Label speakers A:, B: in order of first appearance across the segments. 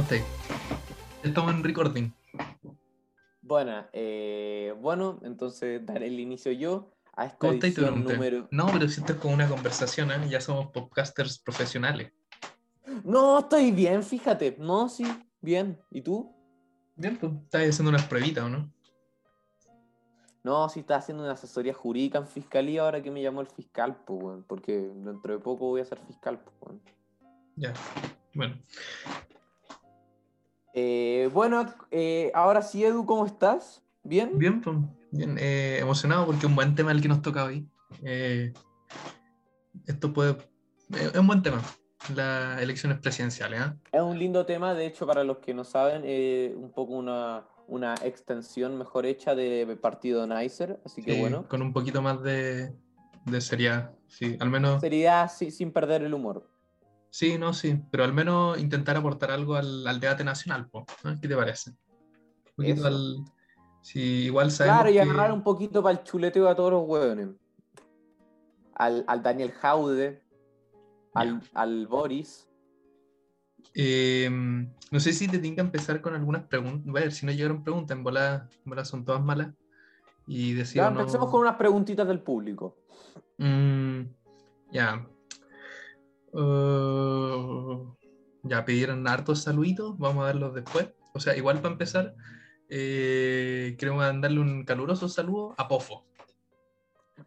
A: ¿Cómo estáis? Estamos en recording.
B: Bueno, eh, bueno, entonces daré el inicio yo a esta
A: ¿Cómo estáis?
B: Número...
A: No, pero si esto es como una conversación, ¿eh? Ya somos podcasters profesionales.
B: No, estoy bien, fíjate. No, sí, bien. ¿Y tú?
A: Bien, pues estás haciendo unas pruebitas, ¿o no?
B: No, sí, estaba haciendo una asesoría jurídica en fiscalía ahora que me llamó el fiscal, pues, weón, porque dentro de poco voy a ser fiscal, pues, weón.
A: Ya. Bueno,
B: Eh, bueno, eh, ahora sí, Edu, ¿cómo estás? ¿Bien?
A: bien, pues. Bien, eh, emocionado porque es un buen tema el que nos toca hoy. Eh, esto puede. es un buen tema. Las elecciones presidenciales.
B: Es un lindo tema, de hecho, para los que no saben, un poco una, una extensión mejor hecha de Partido Nicer, así que
A: Sí,
B: bueno.
A: Con un poquito más de, de seriedad. Sí, al menos.
B: Seriedad sí, sin perder el humor.
A: Sí, no, sí, pero al menos intentar aportar algo al, al debate nacional, po. ¿qué te parece? Un poquito al... Sí, igual sabemos
B: Claro, y
A: que-
B: agarrar un poquito para el chuleteo a todos los hueones. Al, al Daniel Jaude, al, al Boris.
A: eh, no sé si te tengo que empezar con algunas preguntas. A ver, si no llegaron preguntas, en bola, en bola son todas malas. Y
B: Ya
A: no...
B: empecemos con unas preguntitas del público.
A: Mm, ya. Uh, ya pidieron hartos saluditos, vamos a darlos después. O sea, igual para empezar, eh, quiero mandarle un caluroso saludo a Pofo.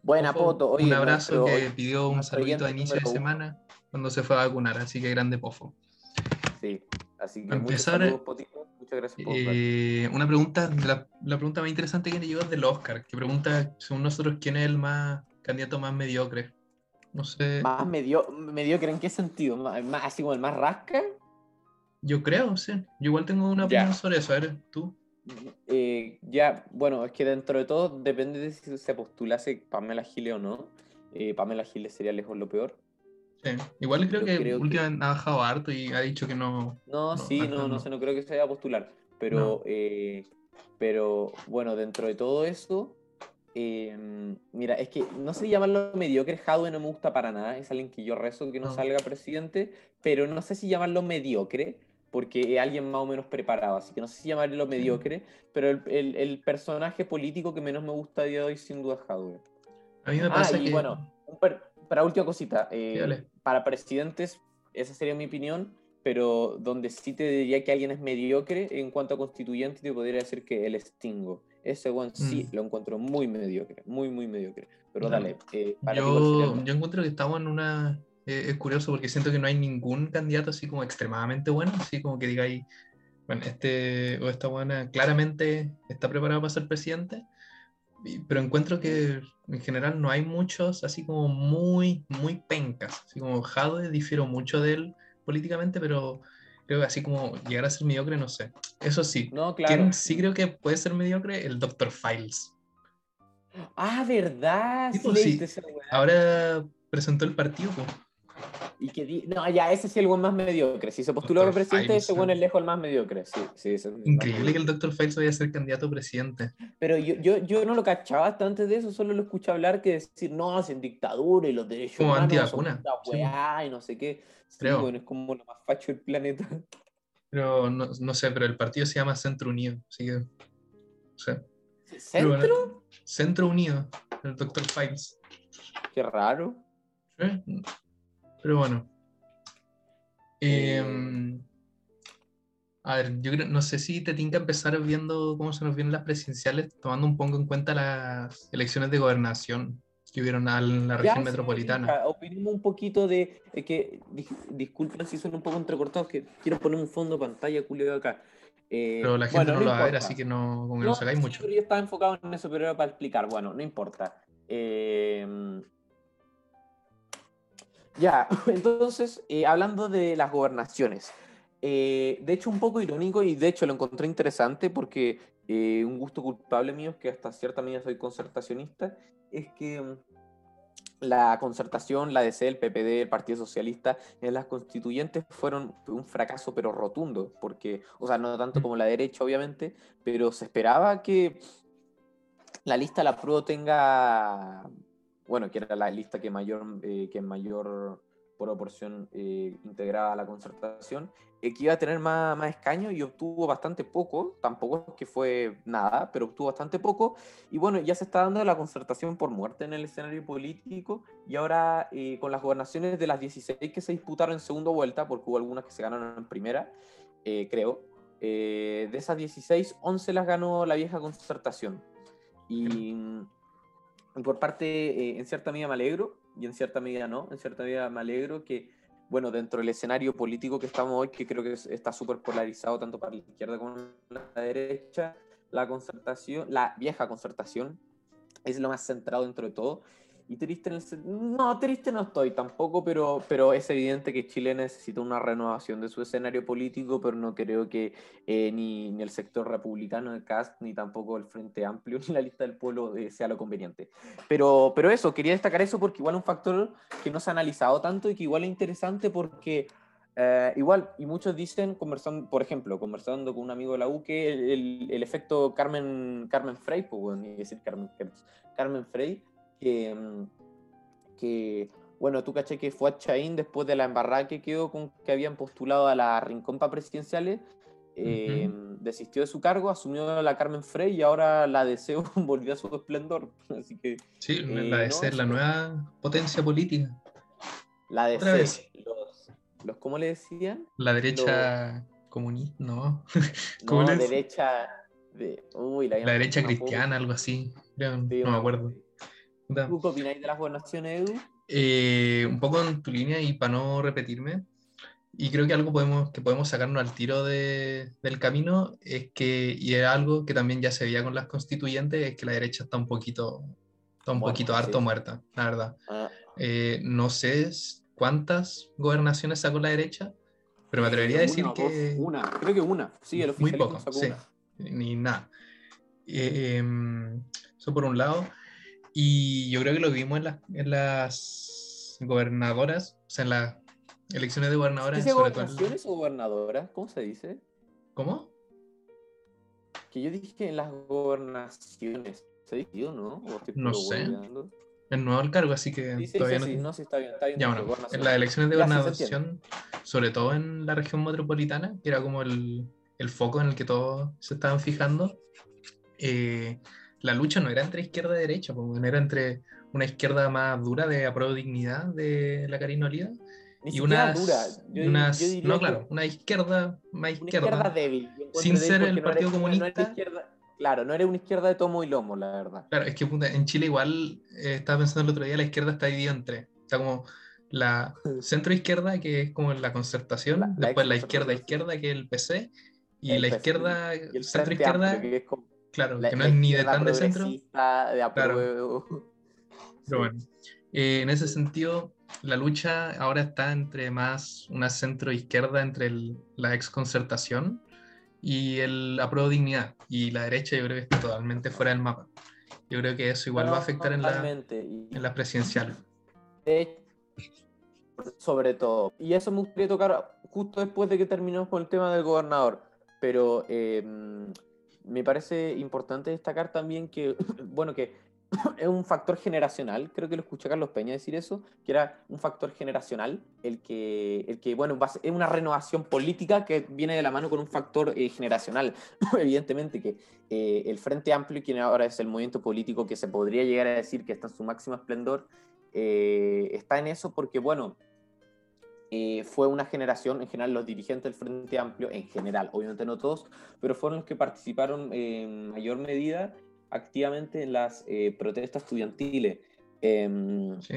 B: Buena
A: Pofo,
B: Poto, oye,
A: un abrazo
B: nuestro-
A: que pidió un saludito a inicio de semana cuando se fue a vacunar, así que grande Pofo.
B: Sí, así que muchos
A: empezar,
B: saludos. Muchas gracias por
A: Eh, una pregunta, la, la pregunta más interesante que me llegó es del Oscar, que pregunta, según nosotros, quién es el más candidato más mediocre. No sé,
B: Más medio, mediocre, ¿en qué sentido? ¿Más, más- así como el más rasca?
A: yo creo, sí. Yo igual tengo una
B: Ya.
A: opinión sobre eso, a ver, tú.
B: Eh, ya, bueno, es que dentro de todo depende de si se postulase Pamela Giles o no. Eh, Pamela Giles sería lejos lo peor.
A: Sí. Igual creo
B: Yo
A: que
B: creo que-
A: últimamente ha bajado harto y ha dicho que no.
B: No,
A: No,
B: sí, no, no
A: no.
B: sé, no creo que se vaya a postular. Pero, eh, pero bueno, dentro de todo eso, eh, mira, es que no sé llamarlo mediocre, Jadwe no me gusta para nada, es alguien que yo rezo que no,
A: No.
B: salga presidente, pero no sé si llamarlo mediocre, porque es alguien más o menos preparado, así que no sé si llamarlo mediocre, pero el, el- el personaje político que menos me gusta a día de hoy sin duda es Jadwe.
A: A mí me
B: Ah,
A: pasa
B: y
A: que.
B: bueno, per- para última cosita, eh, para presidentes, esa sería mi opinión, pero donde sí te diría que alguien es mediocre en cuanto a constituyente, te podría decir que el Stingo. Ese one sí
A: Mm.
B: lo encuentro muy mediocre, muy, muy mediocre. Pero dale, eh, para ti, ¿cuál sería
A: Yo, yo encuentro que estamos en una. eh, es curioso porque siento que no hay ningún candidato así como extremadamente bueno, así como que digáis, bueno, este o esta buena claramente está preparado para ser presidente, pero encuentro que en general no hay muchos así como muy, muy pencas, así como Jadwe, difiero mucho de él políticamente, pero creo que así como llegar a ser mediocre, no sé. Eso sí,
B: No, claro.
A: ¿quién sí creo que puede ser mediocre? El Dr. Files.
B: Ah, ¿verdad?
A: Sí,
B: Sí,
A: pues. Ahora presentó el partido, pues.
B: Y que di- No, ya, ese sí es el one más mediocre. Si se postuló a
A: Dr.
B: presidente,
A: Files,
B: ese one es lejos el más mediocre. Sí, sí, es
A: Increíble que el Dr. Files vaya a ser candidato a presidente.
B: Pero yo, yo, yo no lo cachaba hasta antes de eso, solo lo escuché hablar que decir, no, es en dictadura y los derechos
A: Como
B: humanos son
A: antivacuna, sí.
B: weá y no sé qué. Sí,
A: Creo.
B: bueno, es como lo más facho del planeta.
A: Pero no, no sé, pero el partido se llama Centro Unido. Así que. O sea,
B: ¿Centro?
A: bueno, Centro Unido, el Dr. Files.
B: Qué raro.
A: ¿Eh? Pero bueno.
B: Eh.
A: Em, a ver, yo creo, no sé si te tinca empezar viendo cómo se nos vienen las presidenciales, tomando un poco en cuenta las elecciones de gobernación que hubieron a la
B: Ya,
A: región
B: sí,
A: metropolitana.
B: hija, Opinemos un poquito de eh, que, dis- disculpen si son un poco entrecortados, que quiero poner un fondo pantalla, Julio, acá. Eh,
A: Pero la gente
B: bueno,
A: no lo va a ver, así que no, como que
B: No,
A: no sacáis
B: sí,
A: mucho.
B: yo estaba enfocado en eso, pero era para explicar. Bueno, no importa. Eh, ya, entonces, eh, hablando de las gobernaciones. eh, de hecho, un poco irónico y de hecho lo encontré interesante porque eh, un gusto culpable mío es que hasta cierta medida soy concertacionista, es que mm, la concertación, la DC, el PPD, el Partido Socialista, en las constituyentes fueron un fracaso pero rotundo, porque, o sea, no tanto como la derecha, obviamente, pero se esperaba que la lista la PRO tenga, bueno, que era la lista que mayor, eh, que mayor proporción eh, a la concertación, eh, que iba a tener más, más escaños y obtuvo bastante poco, tampoco que fue nada, pero obtuvo bastante poco. Y bueno, ya se está dando la concertación por muerte en el escenario político y ahora eh, con las gobernaciones de las 16 que se disputaron en segunda vuelta, porque hubo algunas que se ganaron en primera, creo, de esas 16, 11 las ganó la vieja concertación. Y por parte, en cierta medida me alegro, y en cierta medida no, en cierta medida me alegro que, bueno, dentro del escenario político que estamos hoy, que creo que está súper polarizado tanto para la izquierda como la derecha, la concertación, la vieja concertación, es lo más centrado dentro de todo. Y triste en el, No, triste no estoy tampoco, pero, pero es evidente que Chile necesita una renovación de su escenario político, pero no creo que eh, ni, ni, el sector republicano de CAST, ni tampoco el Frente Amplio, ni la lista del pueblo eh, sea lo conveniente. Pero, pero eso, quería destacar eso porque igual un factor que no se ha analizado tanto y que igual es interesante porque... Eh, igual, y muchos dicen, conversando, por ejemplo, conversando con un amigo de la U, que el, el, efecto Carmen, Carmen Frey, pues bueno, decir Carmen, Carmen Frey, que, mm, que bueno, tú caché que fue a Chaín después de la embarrada que quedó con que habían postulado a la rincón para presidenciales, eh, desistió de su cargo, asumió la Carmen Frey y ahora la deseo volvió a su esplendor. Así que,
A: sí, la eh, es la nueva potencia política.
B: La DC, los, los, ¿cómo le decían?
A: La derecha comunista, no.
B: ¿Cómo no, derecha... De, uy,
A: la, la derecha cristiana, algo así. no me acuerdo.
B: ¿Tú qué opináis de las gobernaciones, Edu?
A: Eh, un poco en tu línea y para no repetirme, y creo que algo podemos, que podemos sacarnos al tiro de, del camino es que, y es algo que también ya se veía con las constituyentes, es que la derecha está un poquito, está un poquito harto muerta, la verdad. Ah. Eh, no sé cuántas gobernaciones sacó la derecha, pero me atrevería a decir que...
B: una, creo que una, sí, el
A: Muy poco, sí, ni nada. Eh, em, eso por un lado. Y yo creo que lo vimos en las, en las gobernadoras, o sea, en las elecciones de gobernadoras.
B: ¿Dice gobernaciones o gobernadoras? ¿Cómo se dice?
A: ¿Cómo?
B: Que yo dije en las gobernaciones. ¿Se dice no?
A: no sé. Es nuevo el cargo, así que
B: todavía no... Sí, no, sí, está bien, está bien.
A: Ya, bueno, en las elecciones de gobernación, sobre todo en la región metropolitana, que era como el, el foco en el que todos se estaban fijando, eh, la lucha no era entre izquierda y derecha, porque era entre una izquierda más dura de apruebo dignidad de la Karina Olida y una dura. no, claro, una izquierda más izquierda.
B: Una izquierda débil.
A: Sin ser el Partido Comunista.
B: claro, no era una izquierda de tomo y lomo, la verdad.
A: Claro, es que en Chile igual, eh, estaba pensando el otro día, la izquierda está dividida en tres. Está como la centro izquierda, que es como la concertación, después la izquierda izquierda, que es el PC, y la izquierda, centro izquierda, que es como Claro, que no es ni de tan de centro. De claro. Pero bueno, eh, en ese sentido, la lucha ahora está entre más una centro izquierda, entre la exconcertación y el apruebo dignidad. Y la derecha yo creo que está totalmente fuera del mapa. Yo creo que eso igual va a afectar en la, en la presidencial.
B: sobre todo. Y eso me gustaría tocar justo después de que terminemos con el tema del gobernador. Pero eh, me parece importante destacar también que, bueno, que es un factor generacional, creo que lo escuché a Carlos Peña decir eso, que era un factor generacional, el que, el que bueno, es una renovación política que viene de la mano con un factor eh, generacional. Evidentemente que eh, el Frente Amplio, quien ahora es el movimiento político que se podría llegar a decir que está en su máximo esplendor, eh, está en eso porque, bueno, eh, fue una generación, en general los dirigentes del Frente Amplio, en general, obviamente no todos, pero fueron los que participaron en mayor medida activamente en las eh, protestas estudiantiles. Em, sí.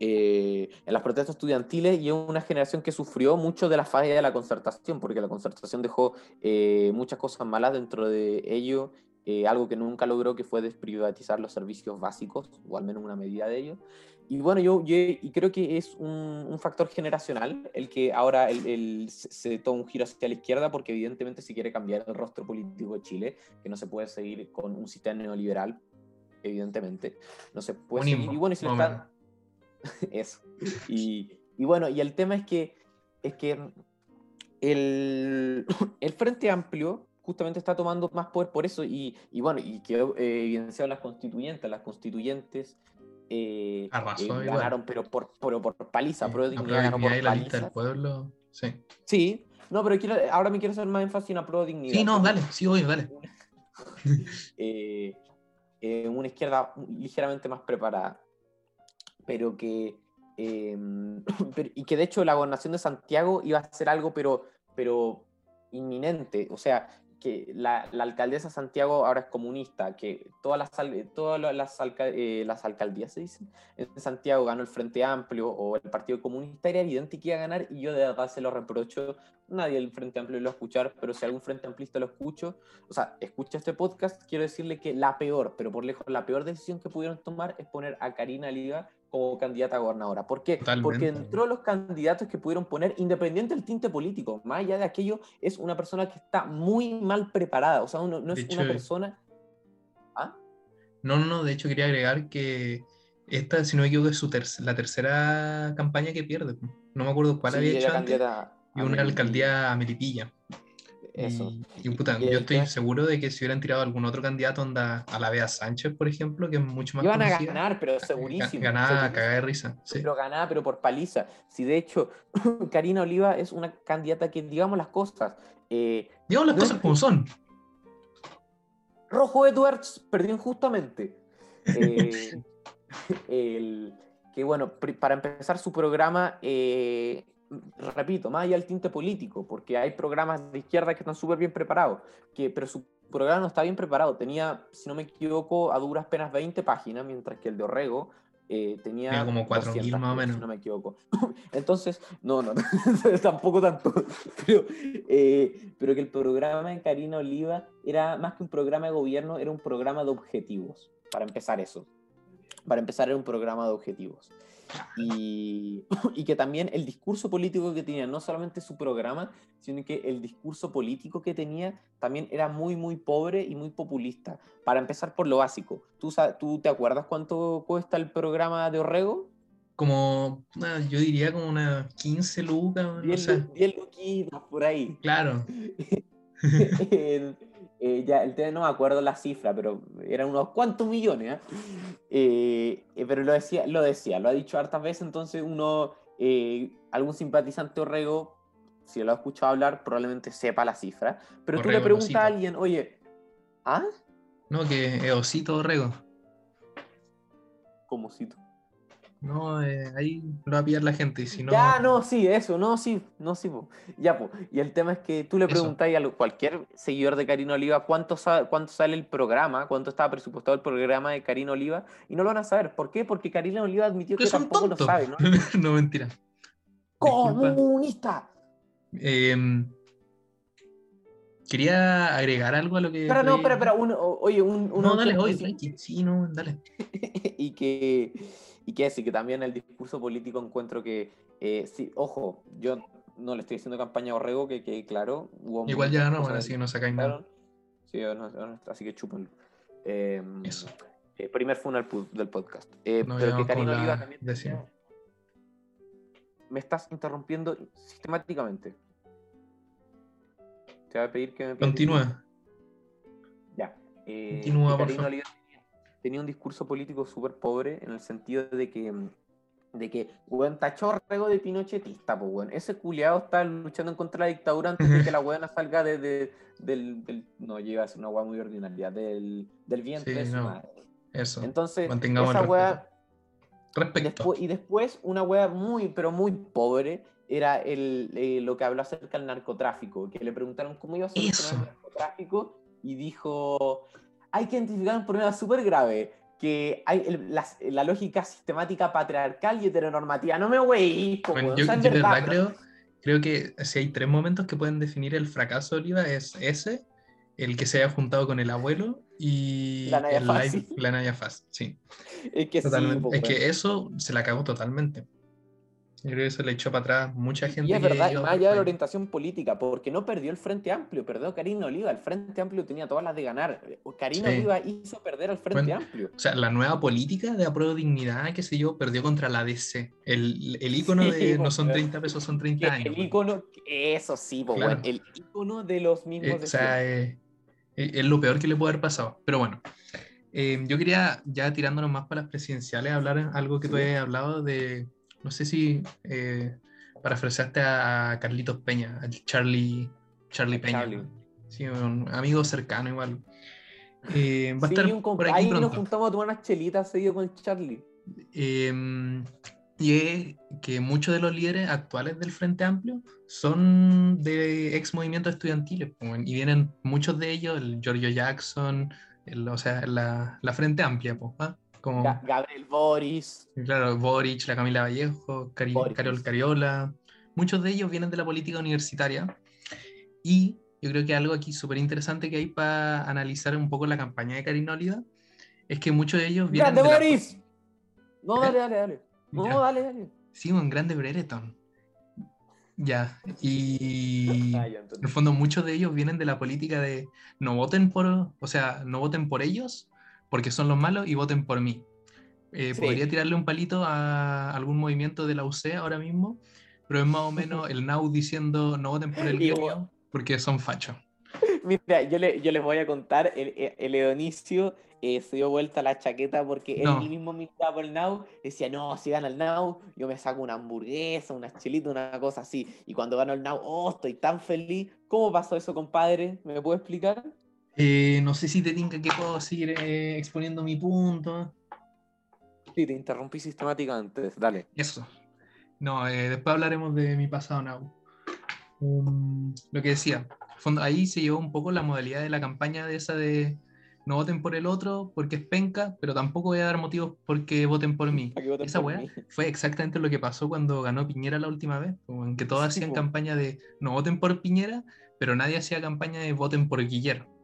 B: Eh, en las protestas estudiantiles y una generación que sufrió mucho de la falla de la concertación, porque la concertación dejó muchas cosas malas dentro de ello, algo que nunca logró, que fue desprivatizar los servicios básicos, o al menos una medida de ello. Y bueno, yo, y creo que es un, factor generacional el que ahora el, se toma un giro hacia la izquierda porque evidentemente se quiere cambiar el rostro político de Chile, que no se puede seguir con un sistema neoliberal, evidentemente. No se puede seguir. Y bueno, y se está... Eso. Y, y, bueno, y el tema es que, es que el, el Frente Amplio justamente está tomando más poder por eso y, y bueno, y que eh, evidenciado las constituyentes, las constituyentes eh,
A: Arrasó
B: eh, ganaron, pero por, pero por paliza.
A: Sí,
B: Prueba de
A: la
B: Dignidad ganó por
A: la lista
B: paliza.
A: del pueblo. Sí.
B: Sí, no, pero quiero, ahora me quiero hacer más énfasis en la Prueba de Dignidad.
A: Sí, no, dale, sí, obvio, dale.
B: eh, eh, una izquierda ligeramente más preparada, pero que pero- y que de hecho la gobernación de Santiago iba a ser algo pero, pero inminente, o sea, que la, la alcaldesa de Santiago ahora es comunista, que todas las, todas eh, las alcaldías se dicen, en Santiago ganó el Frente Amplio o el Partido Comunista, era evidente que iba a ganar y yo de verdad se lo reprocho, nadie del Frente Amplio lo escuchar, pero si algún Frente Amplista lo escucho, o sea, escucha este podcast, quiero decirle que la peor, pero por lejos la peor decisión que pudieron tomar es poner a Karina Liga como candidata a gobernadora. ¿Por qué?
A: Totalmente.
B: Porque entró los candidatos que pudieron poner, independiente del tinte político, más allá de aquello, es una persona que está muy mal preparada, o sea, no
A: De
B: es una
A: hecho,
B: persona... ¿Ah?
A: No, no, no, de hecho quería agregar que esta, si no me equivoco, es su ter- la tercera campaña que pierde. No me acuerdo cuál
B: Sí,
A: había hecho antes. Y una alcaldía a Melipilla.
B: Eso.
A: Y, y, puta,
B: Y
A: yo estoy seguro de que si hubieran tirado algún otro candidato, onda a la Bea Sánchez, por ejemplo, que es mucho más
B: Iban a
A: conocida,
B: ganar, pero segurísimo.
A: ganaba a
B: segurísimo.
A: cagar de risa. Sí.
B: pero ganada, pero por paliza. Si de hecho, Karina Oliva es una candidata que, digamos las cosas, eh,
A: Digamos las
B: no es
A: cosas como son.
B: Rojo Edwards perdió injustamente. Eh, el- que bueno, para empezar su programa, eh, repito, más allá del tinte político, porque hay programas de izquierda que están súper bien preparados, que, pero su programa no está bien preparado. Tenía, si no me equivoco, a duras penas 20 páginas, mientras que el de Orrego eh, tenía,
A: Tenía como 4.000
B: 200,
A: más o menos.
B: Si no me equivoco. Entonces, no, no, tampoco tanto. Pero, eh, pero que el programa de Karina Oliva era más que un programa de gobierno, era un programa de objetivos. Para empezar eso. Para empezar era un programa de objetivos. Y, y que también el discurso político que tenía, no solamente su programa, sino que el discurso político que tenía también era muy, muy pobre y muy populista. Para empezar por lo básico, ¿tú, tú te acuerdas cuánto cuesta el programa de Orrego?
A: Como, yo diría como unas 15 lucas, no
B: 10,
A: sé.
B: lu- 10 luquitas por ahí.
A: Claro.
B: eh, ya, el tema no me acuerdo la cifra, pero eran unos cuantos millones. ¿ah? Eh, eh, pero lo decía, lo decía, lo ha dicho hartas veces, entonces uno, eh, algún simpatizante Orrego, si lo ha escuchado hablar, probablemente sepa la cifra. Pero tú le
A: Orrego,
B: preguntas a alguien, oye, ¿ah?
A: No, que es Osito Rego.
B: ¿Cómo cito?
A: No, eh, ahí lo va a pillar la gente. Y si no,
B: Ya, no, sí, eso, no, sí, no, sí, po. ya, po. Y el tema es que tú le
A: Eso.
B: preguntas a cualquier seguidor de Karina Oliva cuánto, sa- cuánto sale el programa, cuánto estaba presupuestado el programa de Karina Oliva, y no lo van a saber. ¿Por qué? Porque Karina Oliva admitió
A: que
B: tampoco lo sabe, ¿no?
A: no, mentira.
B: ¡Comunista!
A: Em, quería agregar algo a lo que.
B: Espera, no, espera, espera, oye, un, un
A: No, dale, oye, tranqui. Sí, no, dale.
B: y que y que sí, que también el discurso político encuentro que eh, sí, ojo, yo no le estoy haciendo campaña a Orrego, que quede claro. hubo
A: Igual ya
B: que
A: así que no sacáis nada.
B: Sí, no- no- así que chúpenlo. Eh,
A: Eso.
B: eh, primer funeral del podcast. Eh,
A: No,
B: pero que Karina Oliva también
A: décima.
B: me estás interrumpiendo sistemáticamente. Te voy a pedir que me.
A: Continúa.
B: Ya. eh,
A: Continúa,
B: que
A: por favor.
B: Oliva tenía, un discurso político súper pobre en el sentido de que, mm, de que, weón, Rego de pinochetista, pues, weón. Ese culiado está luchando en contra de la dictadura antes de que la weona salga de, de- del, del- No, llega a ser una weá muy ordinaria, del, del vientre
A: Sí,
B: de su
A: no.
B: madre.
A: Eso.
B: Entonces,
A: Mantengamos
B: esa weá...
A: Respecto.
B: Y después, una wea muy, pero muy pobre, era el, eh, lo que habló acerca del narcotráfico, que le preguntaron cómo iba a solucionar el narcotráfico, y dijo, hay que identificar un problema súper grave, que hay el- la, la lógica sistemática patriarcal y heteronormativa. No me wey,
A: Bueno, yo, yo de verdad creo, creo que si hay tres momentos que pueden definir el fracaso de Oliva es ese, el que se haya juntado con el abuelo y
B: La Naya Fácil.
A: live, la Naya Fácil. Sí,
B: Es que sí, po,
A: es que eso se la cagó totalmente. Yo creo que eso le echó para atrás mucha gente.
B: Y es verdad, más allá de la orientación política, porque no perdió el Frente Amplio, perdió Karina Oliva. El Frente Amplio tenía todas las de ganar. Karina
A: Sí.
B: Oliva hizo perder al Frente
A: Bueno,
B: Amplio.
A: O sea, la nueva política de apruebo dignidad, qué sé yo, perdió contra la DC. El, el icono
B: Sí,
A: de no
B: pues,
A: son
B: weón.
A: 30 pesos, son
B: Que
A: 30 años.
B: el icono, eso sí, po,
A: Claro.
B: weón, el icono de los mismos
A: Eh,
B: de
A: o sea, eh, eh, es lo peor que le puede haber pasado. Pero bueno. Eh, yo quería, ya tirándonos más para las presidenciales, hablar algo que tú has hablado de, no sé si eh, parafraseaste a Carlitos Peña, a Charlie, Charlie Peña.
B: Charlie.
A: Sí, un amigo cercano igual. Eh, va a
B: Sí,
A: estar
B: un compa-
A: por aquí
B: ahí nos juntamos a tomar unas chelitas seguido con Charlie.
A: Eh, y es que muchos de los líderes actuales del Frente Amplio son de ex movimientos estudiantiles, y vienen muchos de ellos, el Giorgio Jackson, el- o sea, la, la Frente Amplia, pues, ¿ah? Como,
B: Ga- Gabriel Boris.
A: claro, Boric, la Camila Vallejo, Cari-
B: Boric.
A: Carol Cariola, muchos de ellos vienen de la política universitaria, y yo creo que algo aquí súper interesante que hay para analizar un poco la campaña de Karina Olida, es que muchos de ellos vienen
B: ¡Grande
A: de la-
B: Boris! No,
A: ¿Eh?
B: dale, dale, dale. No,
A: Ya.
B: dale, dale.
A: Sí, un grande Brereton. Ya, y
B: Ah, ya,
A: en el fondo muchos de ellos vienen de la política de no voten por, o sea, no voten por ellos porque son los malos y voten por mí. Eh,
B: Sí.
A: Podría tirarle un palito a algún movimiento de la UC ahora mismo, pero es más o menos el NAU diciendo no voten por el gremio porque son fachos.
B: Mira, yo, le- yo les voy a contar, el, el Edonicio eh, se dio vuelta la chaqueta porque
A: No.
B: él mismo militaba por el Now, decía, no, si gana el Now, yo me saco una hamburguesa, una chelita, una cosa así. Y cuando ganó el Now, oh, estoy tan feliz. ¿Cómo pasó eso, compadre? ¿Me puede explicar?
A: Eh, no sé si te tinca que puedo seguir eh, exponiendo mi punto.
B: Sí, te interrumpí sistemáticamente, dale.
A: Eso. No, eh, después hablaremos de mi pasado now. Um, lo que decía, fondo, ahí se llevó un poco la modalidad de la campaña de esa de no voten por el otro porque es penca, pero tampoco voy a dar motivos porque voten por mí.
B: Voten
A: Esa
B: por
A: weá
B: mí.
A: fue exactamente lo que pasó cuando ganó Piñera la última vez, en que todos
B: Sí,
A: hacían campaña de no voten por Piñera, pero nadie hacía campaña de voten por Guillermo.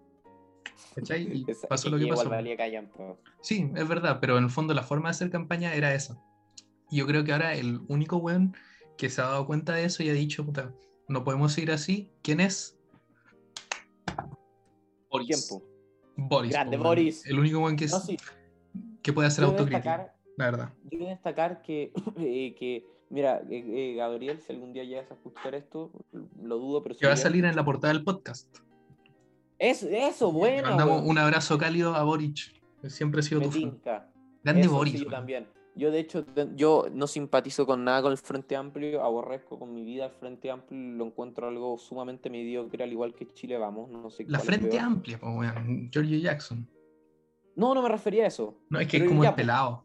A: ¿Cachai? Y
B: Esa-
A: pasó lo que pasó.
B: valía.
A: Sí, es verdad, pero en el fondo la forma de hacer campaña era esa. Y yo creo que ahora el único weón que se ha dado cuenta de eso y ha dicho, puta, no podemos seguir así, ¿quién es? Boris.
B: Tiempo.
A: Boris.
B: Grande
A: po.
B: Boris.
A: El único weón que, es-
B: No, sí,
A: que puede hacer autocrítica,
B: destacar,
A: la verdad.
B: yo debo destacar que, eh, que mira, eh, eh, Gabriel, si algún día llegas a escuchar esto, lo dudo, pero si
A: Que va a salir en la portada del podcast.
B: Eso, eso, bueno.
A: mandamos un abrazo cálido a Boric. Siempre ha sido
B: Me
A: tu fan.
B: tinca.
A: Grande
B: Eso,
A: Boris.
B: sí, yo también. Yo, de hecho, yo no simpatizo con nada con el Frente Amplio, aborrezco con mi vida el Frente Amplio, lo encuentro algo sumamente mediocre, al igual que Chile Vamos, no sé
A: La frente amplia, po, weón. Giorgio Jackson.
B: No, no me refería a eso.
A: No, es que
B: Pero
A: es como
B: ya,
A: el pelado.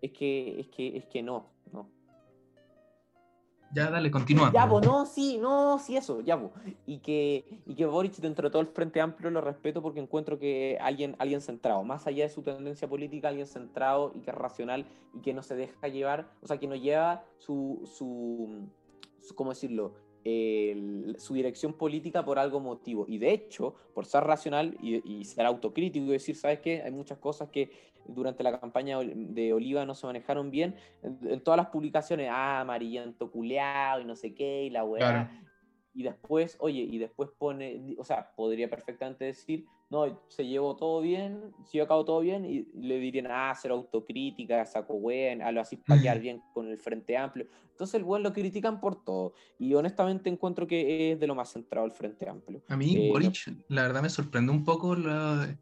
B: Es que, es que, es que no.
A: Ya, dale, continúa.
B: Ya, pues, no, sí, no, sí, eso, ya, pues. Y que, y que Boric, dentro de todo el Frente Amplio, lo respeto porque encuentro que alguien, alguien centrado, más allá de su tendencia política, alguien centrado y que es racional y que no se deja llevar, o sea, que no lleva su, su, su- ¿cómo decirlo? Su dirección política por algo motivo. Y de hecho, por ser racional y, y ser autocrítico y decir, ¿sabes qué? Hay muchas cosas que durante la campaña de Oliva no se manejaron bien. En, en todas las publicaciones, ah, amarillento culeado y no sé qué, y la weá.
A: Claro.
B: Y después, oye, y después pone, o sea, podría perfectamente decir, no, se llevó todo bien, se llevó a cabo todo bien, y le dirían, ah, cero autocrítica, saco weón, a lo así para quedar
A: Mm.
B: bien con el Frente Amplio. Entonces el weón lo critican por todo. Y honestamente encuentro que es de lo más centrado el Frente Amplio.
A: A mí,
B: Eh,
A: Boric, la verdad me sorprende un poco la-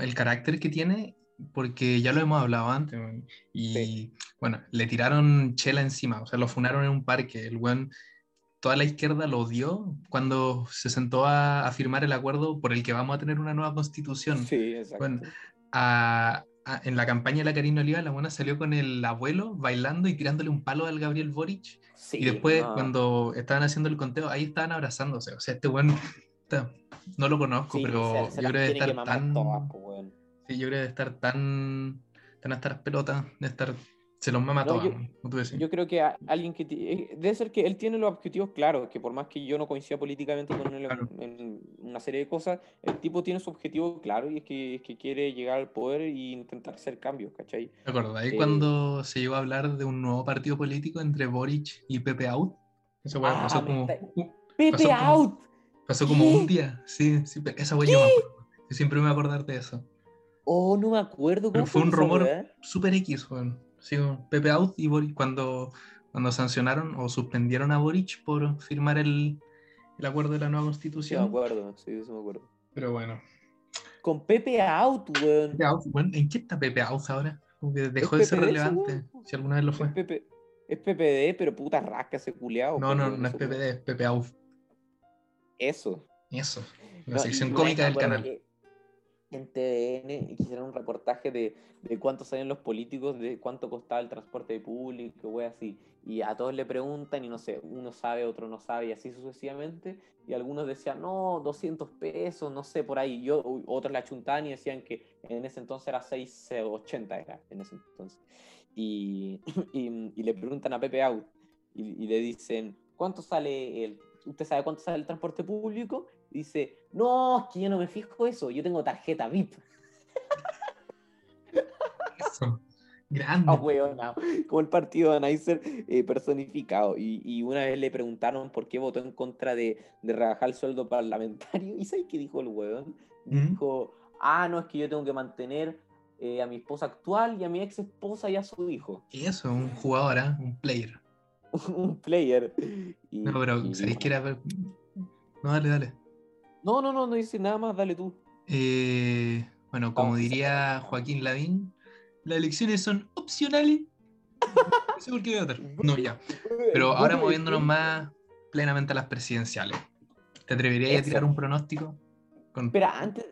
A: el carácter que tiene, porque ya lo hemos hablado antes, weón. y
B: Sí.
A: bueno, le tiraron chela encima, o sea, lo funaron en un parque, el buen, toda la izquierda lo odió cuando se sentó a, a firmar el acuerdo por el que vamos a tener una nueva constitución.
B: Sí, exacto.
A: Bueno, a- a- en la campaña de la Karina Oliva, la buena salió con el abuelo bailando y tirándole un palo al Gabriel Boric.
B: Sí,
A: Y después,
B: no.
A: cuando estaban haciendo el conteo, ahí estaban abrazándose. O sea, este weón, puta, no lo conozco,
B: Sí,
A: pero
B: se- se
A: yo creo
B: que
A: estar tan.
B: todas, po, weón.
A: Sí, yo creo de estar tan. tan hasta las pelotas, de estar. Se los mama
B: No,
A: todas,
B: yo-
A: como tú decís.
B: Yo creo que a- alguien que eh, debe ser que él tiene los objetivos claros, que por más que yo no coincida políticamente con él en-
A: Claro.
B: en, una serie de cosas, el tipo tiene su objetivo claro y es que, es que quiere llegar al poder e intentar hacer cambios, ¿cachai?
A: ¿Te? Ahí
B: eh,
A: cuando se llegó a hablar de un nuevo partido político entre Boric y Pepe Out. Weá
B: Ah,
A: pasó
B: me
A: como.
B: está-
A: uh,
B: ¡Pepe
A: Pasó como-
B: out!
A: pasó como
B: ¿Qué?
A: un día. Sí, sí, esa weá yo me acuerdo. Yo siempre me voy a acordar de eso.
B: Oh, no me acuerdo
A: Pero fue un rumor super X, weón. Sí. Pepe Out y Boric cuando, cuando sancionaron o suspendieron a Boric por firmar el, el acuerdo de la nueva
B: Sí, me
A: constitución.
B: acuerdo, sí, eso me acuerdo.
A: Pero bueno.
B: con Pepe Out, weón.
A: Pepe Out, weón. ¿En qué está Pepe Out ahora? Como que dejó de ser
B: PPD
A: relevante, si alguna vez lo fue.
B: Es, Pepe- es PPD, pero puta rasca ese culeado.
A: No, no, no es PPD, es Pepe Out.
B: Eso.
A: Eso. La
B: No,
A: sección cómica del canal.
B: En TVN hicieron un reportaje de, de cuánto salían los políticos, de cuánto costaba el transporte público, wey, así. Y a todos le preguntan y no sé, uno sabe, otro no sabe y así sucesivamente. Y algunos decían, no, 200 pesos, no sé, por ahí. Yo, otros la chuntaban y decían que en ese entonces era 6,80 era, en ese entonces. Y, y, y le preguntan a Pepe Out y, y le dicen, ¿cuánto sale el, ¿usted sabe cuánto sale el transporte público? Dice, no, es que yo no me fijo eso, yo tengo tarjeta VIP.
A: Eso. Grande.
B: Ah, weón, no. como el partido de Nicer eh, personificado. Y, y una vez le preguntaron por qué votó en contra de, de rebajar el sueldo parlamentario. ¿Y sabes qué dijo el weón?
A: ¿Mm?
B: Dijo, ah, no, es que yo tengo que mantener eh, a mi esposa actual y a mi ex esposa y a su hijo.
A: Y eso, un jugador, ¿ah? un player.
B: Un player. Y-
A: No, pero
B: y-
A: ¿sabéis que era? No, dale, dale.
B: No, no, no, no dice nada más, dale tú.
A: Eh, bueno, como
B: Vamos
A: diría Joaquín Lavín, las elecciones son opcionales. No sé por qué voy a votar. No, ya. Pero ahora moviéndonos más plenamente a las presidenciales. ¿Te atreverías a tirar un pronóstico? Con...
B: Espera, antes,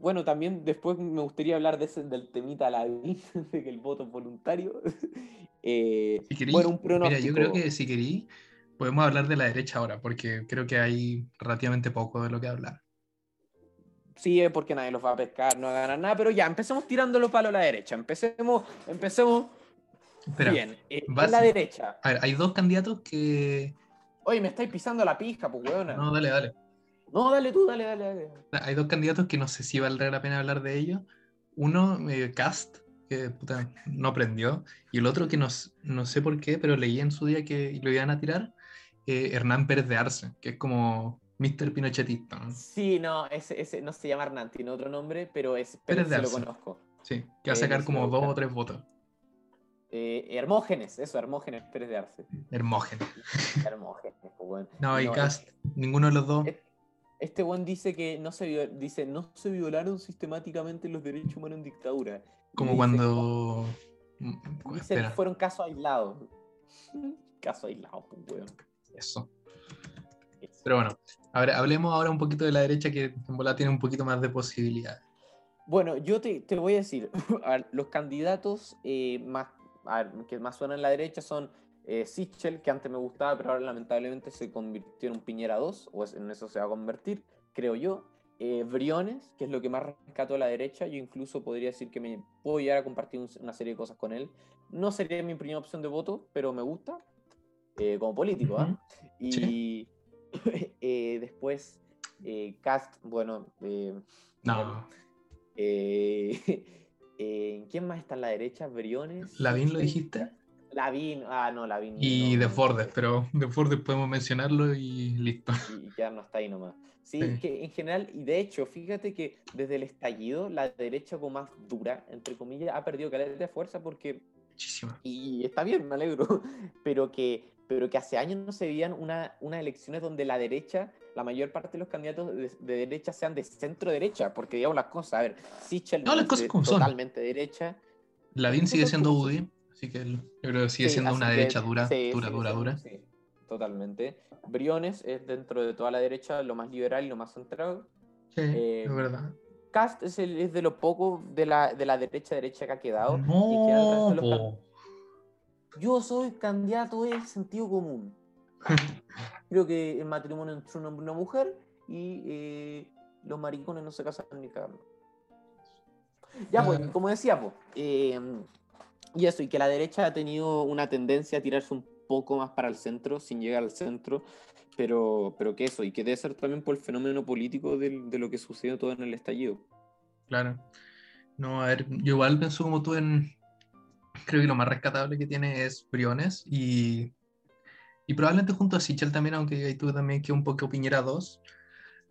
B: bueno, también después me gustaría hablar de ese, del temita la de que el voto es voluntario. Eh,
A: Si querí,
B: bueno, un pronóstico.
A: mira, yo creo que si querí, podemos hablar de la derecha ahora, porque creo que hay relativamente poco de lo que hablar.
B: Sí, es porque nadie los va a pescar, no va a ganar nada, pero ya, empecemos tirando los palos a la derecha. Empecemos, empecemos
A: Espera,
B: bien. Eh,
A: vas-
B: en la derecha.
A: a ver, hay dos candidatos que...
B: Oye, me estáis pisando la pija, pues, weona.
A: No, dale, dale.
B: No, dale tú, dale, dale, dale.
A: Hay dos candidatos que no sé si valdría la pena hablar de ellos. Uno, eh, Cast, que puta, no aprendió. Y el otro que no, no sé por qué, pero leí en su día que lo iban a tirar, eh, Hernán Pérez de Arce, que es como Mr. Pinochetista. ¿no?
B: Sí, no, ese, ese no se llama Hernán, tiene otro nombre, pero es
A: Pérez de
B: lo
A: Arce.
B: conozco.
A: Sí, que va a sacar como dos o tres votos.
B: Eh, Hermógenes, eso, Hermógenes Pérez de Arce.
A: Hermógenes.
B: Hermógenes, pues, weón.
A: No, y
B: No,
A: Cast, ninguno de los dos.
B: es- Este buen dice que no se, dice, no se violaron sistemáticamente los derechos humanos en dictadura.
A: Como
B: dice-
A: cuando. mm,
B: Dice, fueron casos aislados. Caso aislado, pues, weón.
A: Eso. Pero bueno, ahora, hablemos ahora un poquito de la derecha que en bola tiene un poquito más de posibilidades.
B: Bueno, yo te, te voy a decir, a ver, los candidatos eh, más, a ver, que más suenan a la derecha son eh, Sichel, que antes me gustaba, pero ahora lamentablemente se convirtió en un Piñera 2, o en eso se va a convertir, creo yo. Eh, Briones, que es lo que más rescato a la derecha, yo incluso podría decir que me puedo llegar a compartir un- una serie de cosas con él. No sería mi primera opción de voto, pero me gusta, eh, como político. ¿ah? Y eh, después, eh, Cast, bueno, eh,
A: No,
B: ¿Quién más está en la derecha? Briones.
A: Lavín lo
B: Sichel.
A: dijiste.
B: Lavín, ah, no, Lavín.
A: Y
B: no,
A: Desbordes,
B: no,
A: pero Desbordes podemos mencionarlo y listo.
B: Y ya no está ahí nomás. Sí,
A: Sí.
B: que en general, y de hecho, fíjate que desde el estallido, la derecha como más dura, entre comillas, ha perdido calidad de fuerza porque,
A: Muchísimo.
B: y está bien, me alegro, pero que, pero que hace años no se veían una, unas elecciones donde la derecha, la mayor parte de los candidatos de, de derecha sean de centro derecha, porque digamos las cosas, a ver, Sichel
A: No, las cosas como son.
B: totalmente derecha,
A: Lavín sigue siendo
B: son.
A: UDI, así que yo creo que sigue
B: Sí,
A: siendo una
B: que-
A: derecha dura,
B: sí,
A: dura,
B: sigue
A: dura, dura.
B: sí, totalmente. Briones es dentro de toda la derecha lo más liberal y lo más centrado.
A: Sí,
B: Eh,
A: es verdad.
B: Cast es, el- es de lo poco de la, de la derecha derecha que ha quedado.
A: No,
B: Yo soy candidato de sentido común. Creo que el matrimonio entre un hombre y una mujer y eh, los maricones no se casan ni cagando. Ya, pues,
A: Ah.
B: como decía, pues, eh, y eso, y que la derecha ha tenido una tendencia a tirarse un poco más para el centro, sin llegar al centro, pero, pero que eso, y que debe ser también por el fenómeno político del- de, lo que sucedió todo en el estallido.
A: Claro. No, a ver, yo igual pienso como tú en. Creo que lo más rescatable que tiene es Briones y. Y probablemente junto a Sichel también, aunque ahí tú también que un poco Piñera 2.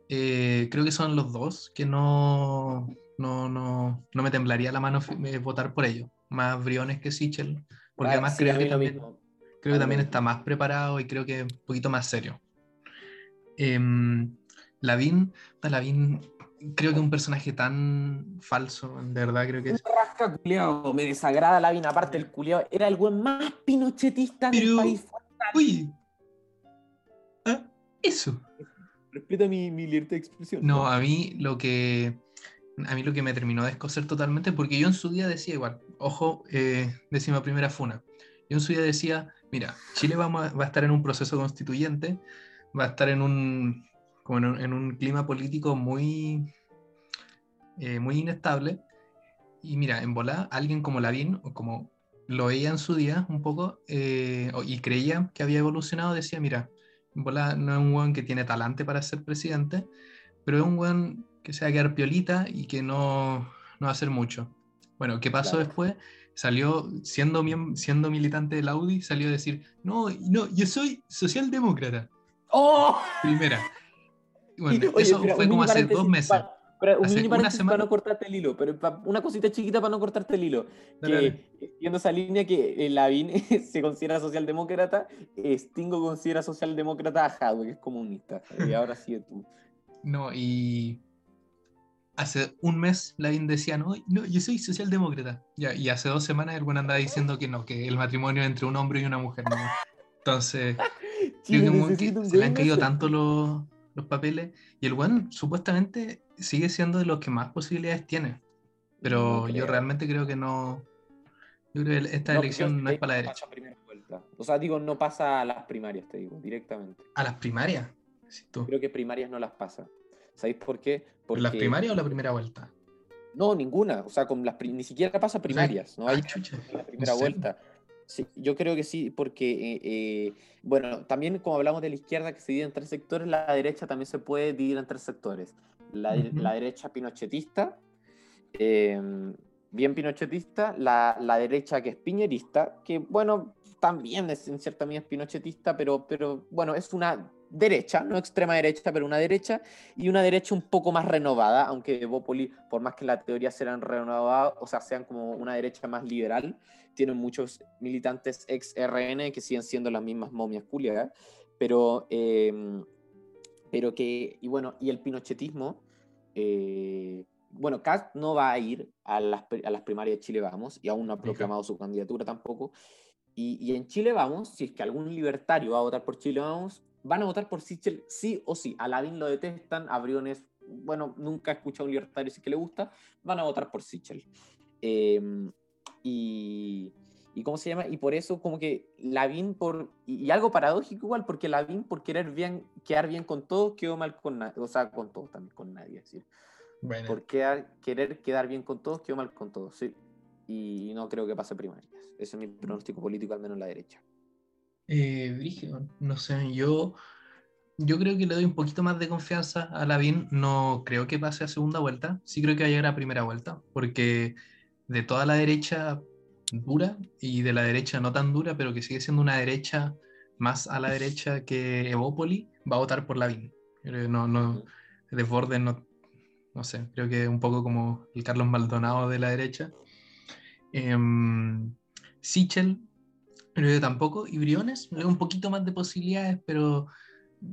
A: eh, creo que son los dos que no. No, no, no me temblaría la mano eh, votar por ellos. Más Briones que Sichel. Porque
B: Ah,
A: además
B: sí,
A: creo que también. Creo que también está más preparado y creo que un poquito más serio. Em, Lavín, Lavín creo que un personaje tan falso, de verdad creo que es.
B: Rasca culiao, me desagrada Lavín, aparte el culiao era el buen más pinochetista del
A: Pero-
B: país.
A: Uy. Ah, eso.
B: Respeta mi, mi libertad de expresión.
A: No, a mí lo que a mí lo que me terminó de escocer totalmente, porque yo en su día decía igual, ojo, eh, décima primera funa. Yo en su día decía, mira, Chile a- va a estar en un proceso constituyente, va a estar en un, como en un, en un clima político muy, eh, muy inestable. Y mira, en volá, alguien como Lavín, o como lo veía en su día un poco, eh, y creía que había evolucionado, decía, mira, en volá no es un weón que tiene talante para ser presidente, pero es un weón que se va a quedar piolita y que no, no va a hacer mucho. Bueno, ¿qué pasó
B: Claro.
A: después? Salió, siendo, siendo militante del Audi, salió a decir, no, no, yo soy socialdemócrata,
B: ¡Oh!
A: primera. Bueno,
B: Oye,
A: eso fue como hace dos meses.
B: pa- espera, un
A: Hace
B: mini
A: una
B: paréntesis
A: semana.
B: para no cortarte el hilo, pero una cosita chiquita para no cortarte el hilo.
A: Dale,
B: que siguiendo esa línea que eh, Lavín se considera socialdemócrata, eh, Stingo considera socialdemócrata a Hadwe, que es comunista. Y ahora sí tú.
A: No, y hace un mes Lavín decía, no, no, yo soy socialdemócrata. Ya, y hace dos semanas el buen andaba diciendo que no, que el matrimonio entre un hombre y una mujer. ¿no? Entonces, creo que, como que se le han caído tanto los, los papeles. Y el buen supuestamente sigue siendo de los que más posibilidades tiene. Pero
B: No
A: yo realmente creo que no. Yo creo que esta
B: No,
A: elección no es para la derecha.
B: vuelta. O sea, digo, no pasa a las primarias, te digo, directamente.
A: ¿A las primarias? Sí, tú.
B: Creo que primarias no las pasa. ¿Sabéis por qué?
A: ¿Por las primarias o la primera vuelta?
B: No, ninguna. O sea, con las pri- ni siquiera pasa primarias. No hay
A: Ah, chucha.
B: la primera
A: ¿En serio?
B: Sí, yo creo que sí, porque, eh, eh, bueno, también como hablamos de la izquierda que se divide en tres sectores, la derecha también se puede dividir en tres sectores. La, de-
A: Ujú.
B: la derecha pinochetista, eh, bien pinochetista, la, la derecha que es piñerista, que bueno, también es, en cierta medida es pinochetista, pero, pero bueno, es una derecha, no extrema derecha, pero una derecha, y una derecha un poco más renovada, aunque Evópoli, por más que en la teoría sean renovados, o sea, sean como una derecha más liberal, tienen muchos militantes ex RN que siguen siendo las mismas momias culiadas, pero, eh, pero que, y bueno, y el pinochetismo, eh, bueno, Cast no va a ir a las, a las primarias de Chile Vamos, y aún no ha proclamado su candidatura tampoco, y, y en Chile Vamos, si es que algún libertario va a votar por Chile Vamos, van a votar por Sichel sí o sí. A Lavín lo detestan, a Briones, bueno, nunca he escuchado a un libertario si que le gusta, van a votar por Sichel. Eh, y, y ¿cómo se llama? Y por eso como que Lavín, por, y, y algo paradójico igual, porque Lavín por querer bien, quedar bien con todos, quedó mal con nadie, o sea, con todos también, con nadie, es decir,
A: Bueno,
B: por quedar- querer quedar bien con todos, quedó mal con todos, sí. Y no creo que pase primarias. Ese es mi pronóstico político, al menos en la derecha.
A: eh, brígido, no sé, yo, yo creo que le doy un poquito más de confianza a Lavín. No creo que pase a segunda vuelta, sí creo que va a llegar a primera vuelta, porque de toda la derecha dura y de la derecha no tan dura, pero que sigue siendo una derecha más a la derecha que Evópoli, va a votar por Lavín. No, no, Desbordes no, no sé, creo que un poco como el Carlos Maldonado de la derecha. Em, Sichel, creo que tampoco. Y Briones, un poquito más de posibilidades, pero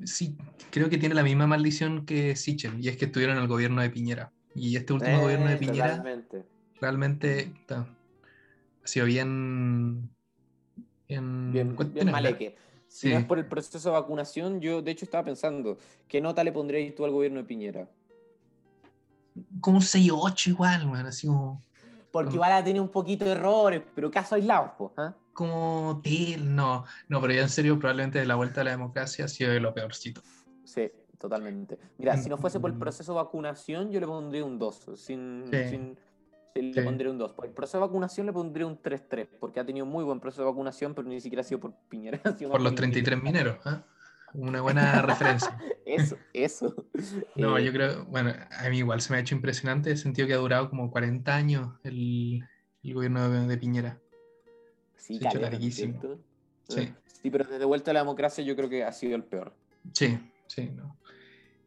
A: sí, creo que tiene la misma maldición que Sichel, y es que estuvieron en el gobierno de Piñera. Y este último gobierno de
B: Eh,
A: Piñera
B: totalmente.
A: Realmente ta, ha sido bien. bien,
B: Bien, bien maleque. Si
A: Sí.
B: no es por el proceso de vacunación, yo de hecho estaba pensando, ¿qué nota le pondrías tú al gobierno de Piñera?
A: Como un 6-8 igual, man, así como.
B: Porque igual ha tenido un poquito de errores, pero caso aislados, po, ¿ah?
A: como Tel, no, no, pero ya en serio, probablemente de la vuelta a la democracia ha sido de lo peorcito.
B: Sí, totalmente. Mira, si no fuese por el
A: Mm.
B: proceso de vacunación, yo le pondría un 2. Sin,
A: Sí.
B: sin- sí, le pondría un 2. Por el proceso de vacunación le pondría un 3-3, porque ha tenido muy buen proceso de vacunación, pero ni siquiera ha sido por Piñera. ha sido
A: Por los
B: por Piñera.
A: 33 mineros, ¿ah? Una buena referencia.
B: Eso, eso.
A: No,
B: Eh,
A: yo creo, bueno, a mí igual se me ha hecho impresionante, he sentido que ha durado como 40 años el, el gobierno de, de Piñera.
B: Sí,
A: se ha hecho.
B: Eh, Sí, pero desde vuelta a la democracia yo creo que ha sido el peor.
A: Sí, sí, no.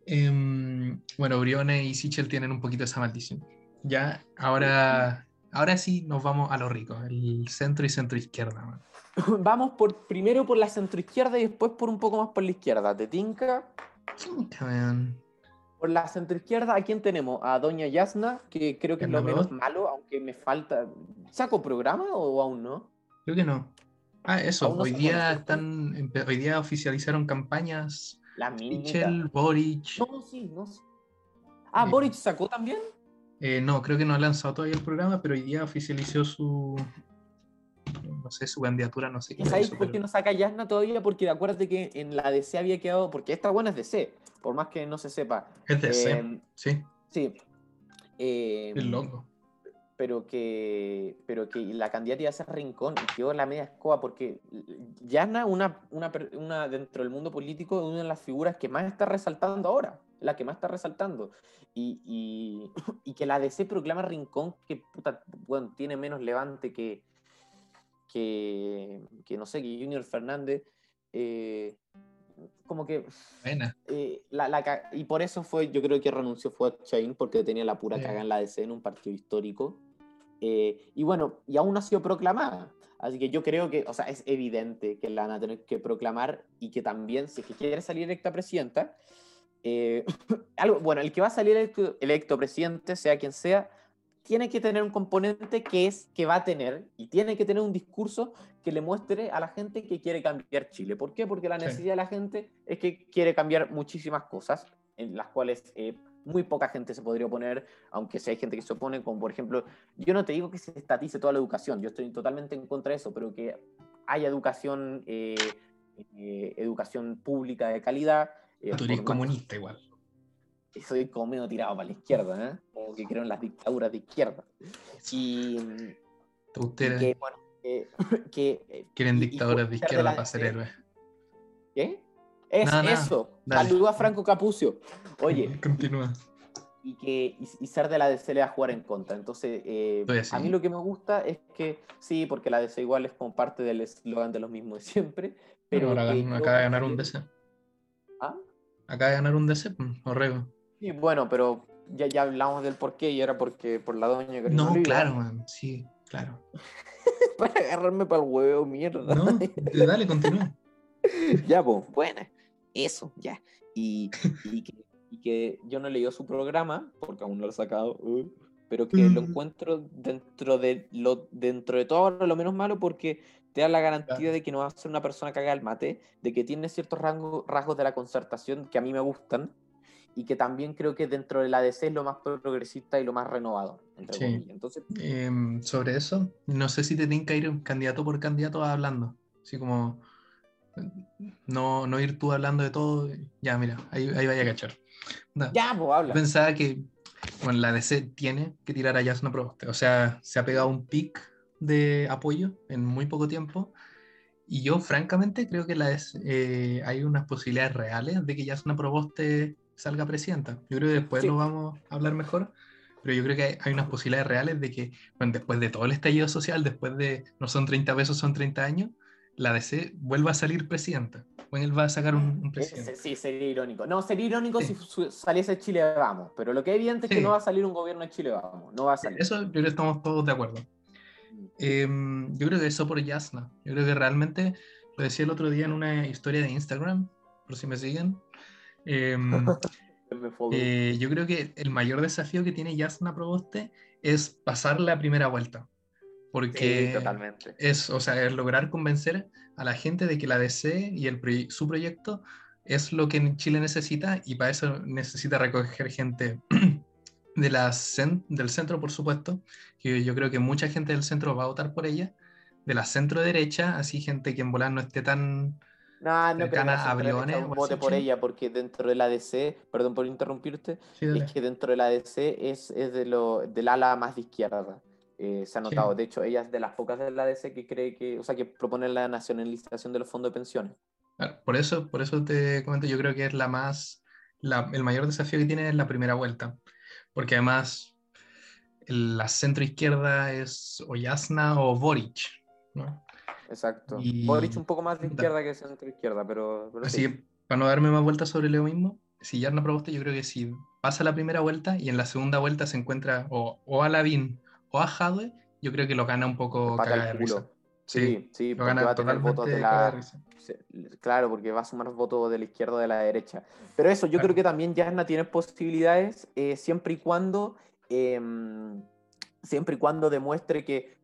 A: Em, bueno, Briones y Sichel tienen un poquito esa maldición. Ya, ahora, ahora sí nos vamos a lo rico, el centro y centro izquierda. man.
B: Vamos por, primero por la centroizquierda y después por un poco más por la izquierda. ¿Te tinca?
A: Chuta, man.
B: Por la centroizquierda, ¿a quién tenemos? A Doña Yasna, que creo que es lo menos malo, aunque me falta. ¿Saco programa o aún no?
A: Creo que no. Ah, eso,
B: no
A: hoy
B: se
A: día están, hoy día oficializaron campañas
B: La.
A: Michel, Boric.
B: No, sí, no sé. Ah,
A: Eh,
B: Boric sacó también.
A: Eh, no, creo que no ha lanzado todavía el programa, pero hoy día oficializó su, no sé, su candidatura, no sé qué
B: ¿Y
A: lo
B: sabéis
A: hizo,
B: por qué no saca Yasna todavía? Porque acuérdate que en la DC había quedado. Porque esta buena es DC, por más que no se sepa.
A: Es de C,
B: Eh,
A: sí,
B: sí. Eh,
A: es loco.
B: pero que pero que la candidata iba a ser Rincón y quedó la media escoba porque Yana una, una, una dentro del mundo político es una de las figuras que más está resaltando ahora la que más está resaltando y, y- y que la DC proclama Rincón que puta, bueno, tiene menos levante que que, que no sé que Junior Fernández eh, como que eh, la, la y por eso fue, yo creo que renunció fue a Chain porque tenía la pura
A: Sí.
B: caga en la DC en un partido histórico. Eh, y bueno, y aún no ha sido proclamada. Así que yo creo que, o sea, es evidente que la van a tener que proclamar y que también, si es que quiere salir electa presidenta, eh, algo, bueno, el que va a salir electo, electo presidente, sea quien sea, tiene que tener un componente que es que va a tener y tiene que tener un discurso que le muestre a la gente que quiere cambiar Chile. ¿Por qué? Porque la
A: Sí.
B: necesidad de la gente es que quiere cambiar muchísimas cosas, en las cuales eh, muy poca gente se podría oponer, aunque sí hay gente que se opone, como por ejemplo, yo no te digo que se estatice toda la educación, yo estoy totalmente en contra de eso, pero que haya educación, eh, educación pública de calidad. Eh,
A: Tú eres comunista igual.
B: soy como medio tirado para la izquierda, ¿eh? como que creo en las dictaduras de izquierda. Y, y
A: Ustedes
B: que, bueno, que, eh,
A: quieren
B: y- y
A: dictaduras de izquierda para ser héroes.
B: ¿Qué? Es eso.
A: Dale.
B: Saludo a Franco Capucio. Oye,
A: Continúa.
B: y que y, y ser de la DC le va a jugar en contra. Entonces, eh, a mí lo que me gusta es que sí, porque la DC igual es como parte del eslogan de los mismos de siempre. Pero
A: Ahora acaba de ganar un DC. Acaba de ganar un DC, pues, Orrego.
B: Sí, bueno, pero ya, ya hablamos del por qué y era porque por la doña Karina
A: No, claro, man. Sí, claro.
B: Para agarrarme para el huevo, mierda.
A: No, dale, continúa.
B: ya, pues, buena. Eso, ya. Y, y, que, y que yo no leí su programa, porque aún no lo he sacado, uh, pero que lo
A: Mm.
B: encuentro dentro de lo dentro de todo lo menos malo porque te da la garantía
A: Claro.
B: de que no va a ser una persona cagada al mate, de que tiene ciertos rango- rasgos de la concertación que a mí me gustan y que también creo que dentro de la DC es lo más progresista y lo más renovador, entre
A: Sí.
B: Entonces,
A: Em, sobre eso, no sé si te tienen que ir candidato por candidato hablando. Así como no, no ir tú hablando de todo. Ya, mira, ahí, ahí vaya a cachar. Da.
B: ya, pues habla.
A: pensaba que bueno, la DC tiene que tirar a Jasna Proboste. O sea, se ha pegado un pic de apoyo en muy poco tiempo. Y yo, francamente, creo que eh, hay unas posibilidades reales de que Jasna Proboste salga presidenta. Yo creo que después
B: Sí.
A: lo vamos a hablar mejor. Pero yo creo que hay, hay unas posibilidades reales de que, bueno, después de todo el estallido social, después de no son 30 pesos, son 30 años, la DC vuelva a salir presidenta. Bueno, él va a sacar un, un presidente.
B: Ese- Sí, sería irónico. No, sería irónico
A: Sí.
B: si saliese Chile Vamos, pero lo que es evidente es que
A: Sí.
B: no va a salir un gobierno de Chile Vamos, no va a salir.
A: Eso yo creo que estamos todos de acuerdo. Em, yo creo que eso por Yasna. Yo creo que realmente, lo decía el otro día en una historia de Instagram, por si me siguen.
B: follow.
A: eh, yo creo que el mayor desafío que tiene Yasna Proboste es pasar la primera vuelta. Porque
B: sí, totalmente.
A: es, o sea, es lograr convencer a la gente de que la DC y el su proyecto es lo que Chile necesita y para eso necesita recoger gente de la cen- del centro, por supuesto, que yo creo que mucha gente del centro va a votar por ella, de la centro derecha, así gente que en volar no esté tan...
B: No, no, pero
A: a Briones
B: vote por ella, porque dentro de la DC, perdón por interrumpirte,
A: Sí,
B: es que dentro de la DC es, es de lo, del ala más de izquierda. eh, se ha
A: Sí.
B: notado. De hecho, ella es de las pocas de la DC que cree que, o sea, que propone la nacionalización de los fondos de pensiones.
A: Claro, por eso, por eso te comento, yo creo que es la más, la- el mayor desafío que tiene es la primera vuelta, porque además la centro izquierda es o Yasna o Boric, ¿no?
B: Exacto.
A: Y-
B: Boric un poco más de izquierda que centro izquierda, pero, pero
A: Así
B: sí.
A: que, para no darme más vueltas sobre lo mismo, si Yarna Proboste, yo creo que si pasa la primera vuelta y en la segunda vuelta se encuentra o, o a Lavín o a Jadwe, yo creo que lo gana un poco cagada de risa.
B: Sí, sí, porque va a tener votos de la. Claro, porque va a sumar votos de la izquierda o de la derecha. Pero eso, yo creo que también Yasna tiene posibilidades eh, siempre y cuando. Em, siempre y cuando demuestre que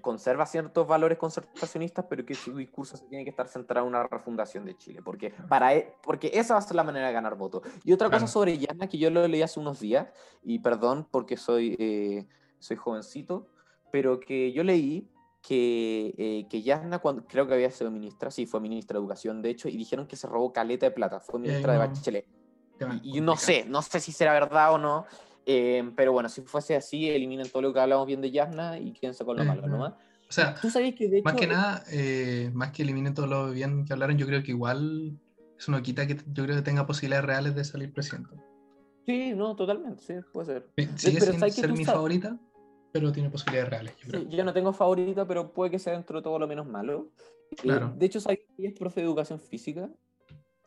B: conserva ciertos valores concertacionistas, pero que su discurso se tiene que estar centrado en una refundación de Chile, porque, para, e, porque esa va a ser la manera de ganar votos. Y otra cosa sobre Yasna, que yo lo leí hace unos días, y perdón porque soy, eh, soy jovencito, pero que yo leí que, eh, que Yasna, cuando, creo que había sido ministra, sí, fue ministra de Educación, de hecho, y dijeron que se robó caleta de plata, fue ministra de Bachelet. Y, y no sé, no sé si será verdad o no, eh, pero bueno, si fuese así, eliminen todo lo que hablamos bien de Yasna y quédense con lo malo nomás.
A: O sea, ¿Tú que de más que nada, eh, más que eliminen todo lo bien que hablaron, yo creo que igual eso no quita que yo creo que tenga posibilidades reales de salir presidente.
B: Sí, no, totalmente, sí, puede ser.
A: Sigue sin ser mi favorita, pero tiene posibilidades reales. Yo,
B: yo, no tengo favorita, pero puede que sea dentro de todo lo menos malo. Eh, claro. de hecho, ¿sabes que es profe de educación física?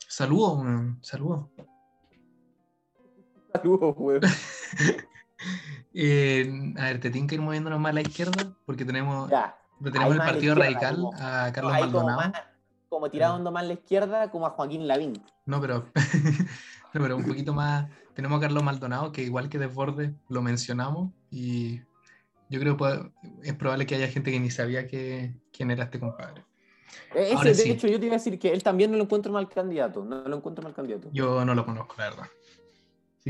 A: Saludos, saludos.
B: Saludos, weón.
A: Eh, a ver, te tienen que ir moviéndonos más a la izquierda porque tenemos, tenemos el Partido Radical a Carlos Maldonado.
B: Como, tirando más a la izquierda, como a Joaquín Lavín.
A: No, pero, no, pero un poquito más. Tenemos a Carlos Maldonado, que igual que Desborde lo mencionamos y yo creo que es probable que haya gente que ni sabía que, quién era este compadre.
B: Eh, ese, de hecho, yo te iba a decir que él también no lo encuentro mal candidato. No lo encuentro mal candidato.
A: Yo no lo conozco, la verdad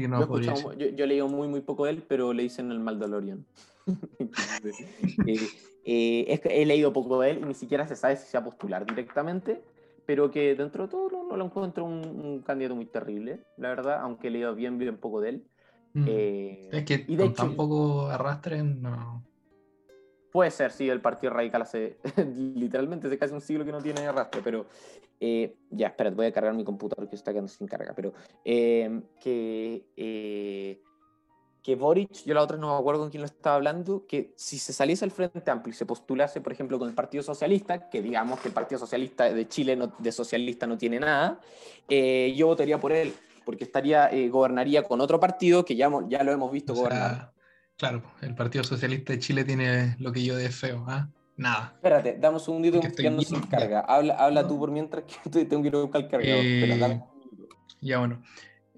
B: yo, he leído muy, muy poco de él, pero le dicen el Maldalorian. eh, eh, he leído poco de él y ni siquiera se sabe si se va a postular directamente, pero que dentro de todo no, lo encuentro un, candidato muy terrible, la verdad, aunque he leído bien, bien poco de él.
A: Mm. Eh, es que y de con poco arrastren, no.
B: Puede ser, sí, el Partido Radical hace literalmente hace casi un siglo que no tiene arrastre, pero eh, ya, espera, voy a cargar mi computador que está quedando sin carga, pero em, que, eh, que Boric, yo la otra no me acuerdo con quién lo estaba hablando, que si se saliese al Frente Amplio y se postulase, por ejemplo, con el Partido Socialista, que digamos que el Partido Socialista de Chile no, de socialista no tiene nada, eh, yo votaría por él, porque estaría, gobernaría con otro partido que ya, ya lo hemos visto gobernar.
A: Claro, el Partido Socialista de Chile tiene lo que yo deseo, ¿ah? Nada.
B: Espérate, dame un segundito que sin carga. Habla, habla tú por mientras que tengo que ir a buscar el cargador. Eh,
A: ya bueno.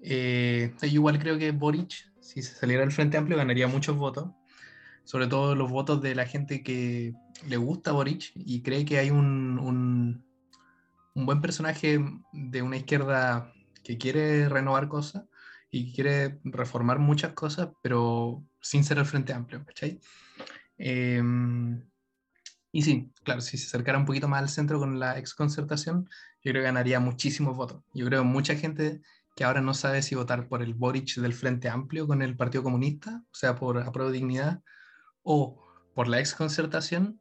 A: Eh, yo igual creo que Boric, si se saliera del Frente Amplio, ganaría muchos votos. Sobre todo los votos de la gente que le gusta Boric y cree que hay un, un, un buen personaje de una izquierda que quiere renovar cosas y quiere reformar muchas cosas, pero sin ser el Frente Amplio, ¿cachai? Eh, y sí, claro, si se acercara un poquito más al centro con la exconcertación, yo creo que ganaría muchísimos votos. Yo creo que mucha gente que ahora no sabe si votar por el Boric del Frente Amplio con el Partido Comunista, o sea, por Apruebo Dignidad, o por la exconcertación,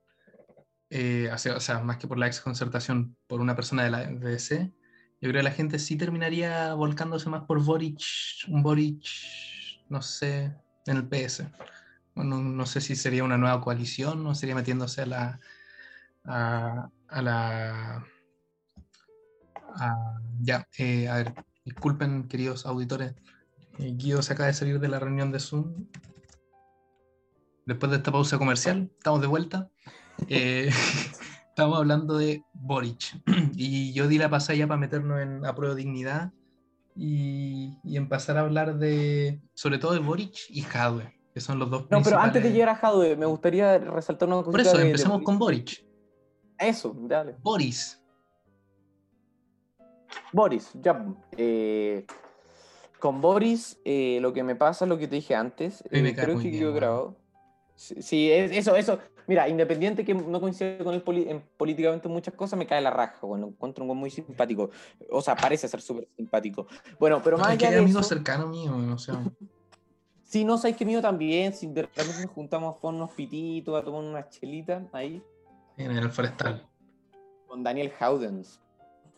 A: eh, o sea, más que por la exconcertación, por una persona de la DDC, yo creo que la gente sí terminaría volcándose más por Boric, un Boric, no sé, en el PS no, sé si sería una nueva coalición o sería metiéndose a la. a, la. ya, eh, a ver, disculpen, queridos auditores. Eh, Guido se acaba de salir de la reunión de Zoom. Después de esta pausa comercial, estamos de vuelta. Eh, estamos hablando de Boric. y yo di la pasada ya para meternos en apruebo dignidad y, y empezar a hablar de, sobre todo de Boric y Jadwe son los dos
B: No, pero antes de llegar a Jadwe, me gustaría resaltar una cosa.
A: Por eso, empezamos con Boric.
B: Eso, dale.
A: Boris.
B: Boris, ya. Eh, con Boris, eh, lo que me pasa es lo que te dije antes. Eh, creo que quedó grabado. Sí, eso, eso. Mira, independiente que no coincida con él políticamente en muchas cosas, me cae la raja. Bueno, encuentro un muy simpático. O sea, parece ser súper simpático. Bueno, pero más allá
A: de amigo cercano mío, o sea.
B: Si no sabéis que mío también, si de repente nos juntamos con unos pititos a tomar unas chelitas ahí.
A: En el forestal.
B: Con Daniel Howdens.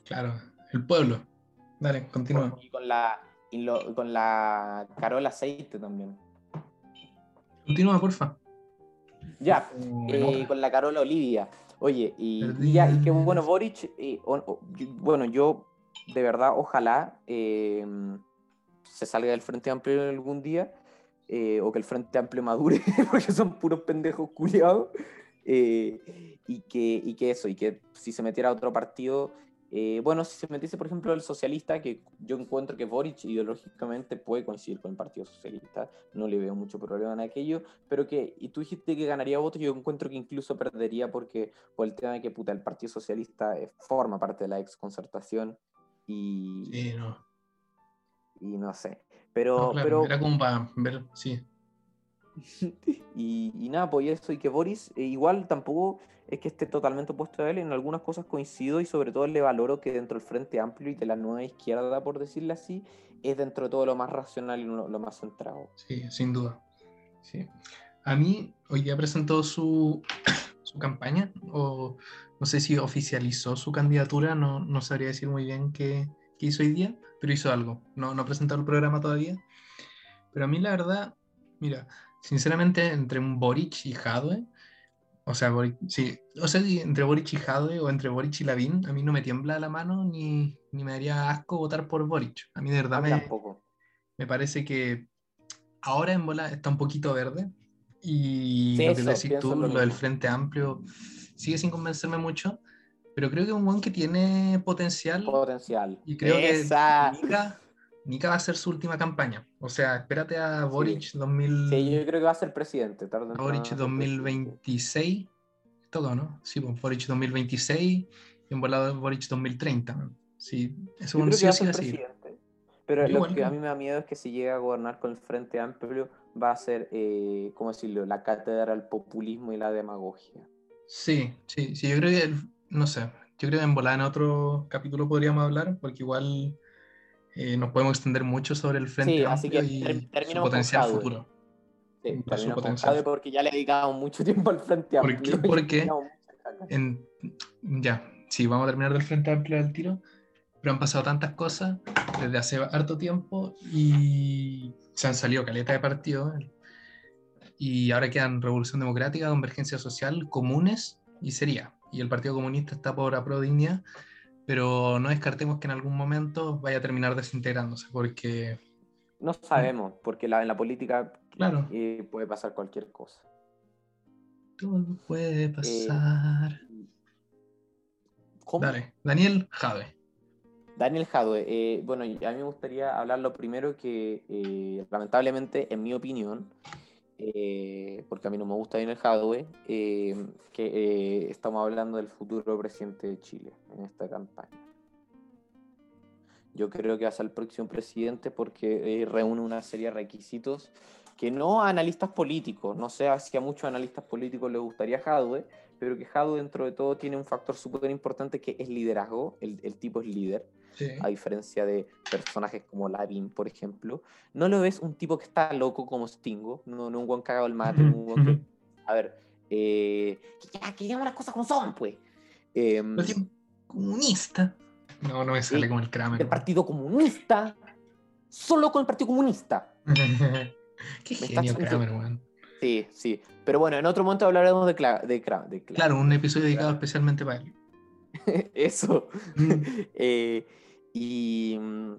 A: Claro, el pueblo. Dale, continúa.
B: Y con la, con la Carola Aceite también.
A: Continúa, porfa.
B: Ya, eh, con la Carola Olivia. Oye, y, ya, y que bueno, Boric, eh, bueno, yo de verdad, ojalá eh, se salga del Frente Amplio algún día eh, o que el Frente Amplio madure, porque son puros pendejos culiados. Y, que, y que eso, y que si se metiera a otro partido, eh, bueno, si se metiese, por ejemplo, el socialista, que yo encuentro que Boric ideológicamente puede coincidir con el Partido Socialista, no le veo mucho problema en aquello, pero que, y tú dijiste que ganaría votos, yo encuentro que incluso perdería porque, por el tema de que, puta, el Partido Socialista eh, forma parte de la exconcertación y...
A: Sí, no.
B: Y no sé, pero...
A: pero era como para ver, sí.
B: y, y, nada, pues eso, y que Boris eh, igual tampoco es que esté totalmente opuesto a él, en algunas cosas coincido y sobre todo le valoro que dentro del Frente Amplio y de la nueva izquierda, por decirlo así, es dentro de todo lo más racional y lo, más centrado.
A: Sí, sin duda. Sí. A mí, hoy día presentó su, su campaña, o no sé si oficializó su candidatura, no, no sabría decir muy bien qué, qué hizo hoy día, pero hizo algo. No, no presentó el programa todavía. Pero a mí la verdad, mira, sinceramente entre un Boric y Jadwe, o sea, sí, o sea, entre Boric y Jadwe o entre Boric y Lavín, a mí no me tiembla la mano ni, ni me daría asco votar por Boric. A mí de verdad me, me, parece que ahora en bola está un poquito verde y lo que decís tú, lo, del Frente Amplio, sigue sin convencerme mucho, pero creo que es un buen que tiene potencial.
B: Potencial.
A: Y creo Esa. que Nika va a ser su última campaña. O sea, espérate a Boric 2000.
B: Sí, yo creo que va a ser presidente.
A: Tarde Boric 2026. Todo, ¿no? Sí, pues, Boric 2026 y en volado Boric 2030. Sí, es un sí
B: así. Pero lo que a mí me da miedo es que si llega a gobernar con el Frente Amplio va a ser, eh, ¿cómo decirlo?, la cátedra del populismo y la demagogia.
A: Sí, sí, sí, yo creo que, no sé, yo creo que en volada en otro capítulo podríamos hablar, porque igual eh, nos podemos extender mucho sobre el Frente sí, así que y su potencial futuro.
B: Sí, potencial. porque ya le dedicamos mucho tiempo al Frente Amplio.
A: ¿Por qué? Porque, en, ya, sí, vamos a terminar del Frente Amplio del tiro, pero han pasado tantas cosas desde hace harto tiempo y se han salido caleta de partidos. Y ahora quedan Revolución Democrática, Convergencia Social, Comunes y Sería. Y el Partido Comunista está por Aprodignidad pero no descartemos que en algún momento vaya a terminar desintegrándose, porque...
B: No sabemos, porque la, en la política claro. Eh, puede pasar cualquier cosa.
A: Todo puede eh, pasar. ¿Cómo? Dale, Daniel Jade.
B: Daniel Jadwe, eh, bueno, a mí me gustaría hablar lo primero que, lamentablemente, en mi opinión, eh, porque a mí no me gusta el Jadwe, eh, que eh, estamos hablando del futuro presidente de Chile en esta campaña. Yo creo que va a ser el próximo presidente porque reúne una serie de requisitos que no a analistas políticos, no sé si a muchos analistas políticos les gustaría Jadwe, pero que Jadwe dentro de todo tiene un factor súper importante que es liderazgo, el, el tipo es líder a diferencia de personajes como Lavin, por ejemplo. No lo ves un tipo que está loco como Stingo, no, no un buen cagado el mate, un que, a ver, eh, que, ya, las cosas como son, pues.
A: Eh, comunista. No, no me sale como el Kramer.
B: El Partido Comunista, solo con el Partido Comunista.
A: Qué genio Kramer, man.
B: Sí, sí. Pero bueno, en otro momento hablaremos de, de,
A: Claro, un episodio dedicado especialmente para él.
B: Eso. Mm. eh, y, mm,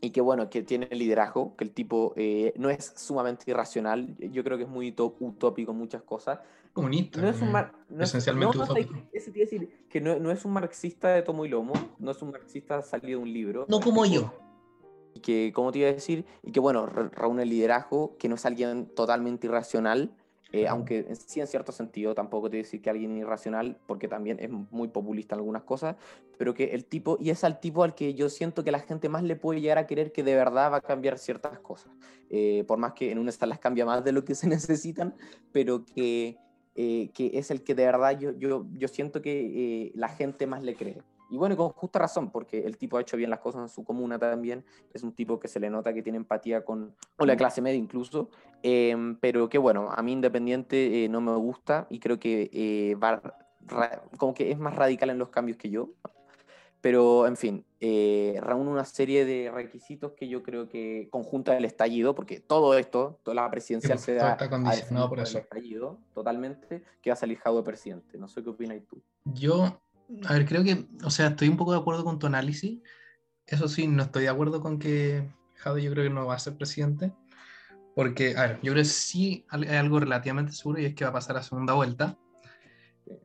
B: y que bueno, que tiene liderazgo, que el tipo eh, no es sumamente irracional, yo creo que es muy utópico en muchas cosas.
A: Comunista. No es un esencialmente utópico.
B: decir que no, no, es un marxista de tomo y lomo, no es un marxista salido de un libro.
A: No como yo.
B: Y que, como te iba a decir, y que bueno, reúne el liderazgo, que no es alguien totalmente irracional, eh, aunque sí en cierto sentido tampoco te decir que alguien irracional, porque también es muy populista en algunas cosas, pero que el tipo, y es al tipo al que yo siento que la gente más le puede llegar a querer que de verdad va a cambiar ciertas cosas, eh, por más que en una las cambia más de lo que se necesitan, pero que, eh, que es el que de verdad yo, yo, yo siento que la gente más le cree. Y bueno, con justa razón, porque el tipo ha hecho bien las cosas en su comuna también. Es un tipo que se le nota que tiene empatía con, la clase media incluso. Em, pero que bueno, a mí Independiente eh, no me gusta y creo que eh, va, como que es más radical en los cambios que yo. Pero en fin, eh, reúne una serie de requisitos que yo creo que conjunta el estallido, porque todo esto, toda la presidencial se da
A: condicionado por eso.
B: estallido totalmente, que va a salir Jado de presidente. No sé qué opinas tú.
A: Yo a ver, creo que, o sea, estoy un poco de acuerdo con tu análisis. Eso sí, no estoy de acuerdo con que Jade yo creo que no va a ser presidente. Porque, a ver, yo creo que sí hay algo relativamente seguro y es que va a pasar a segunda vuelta.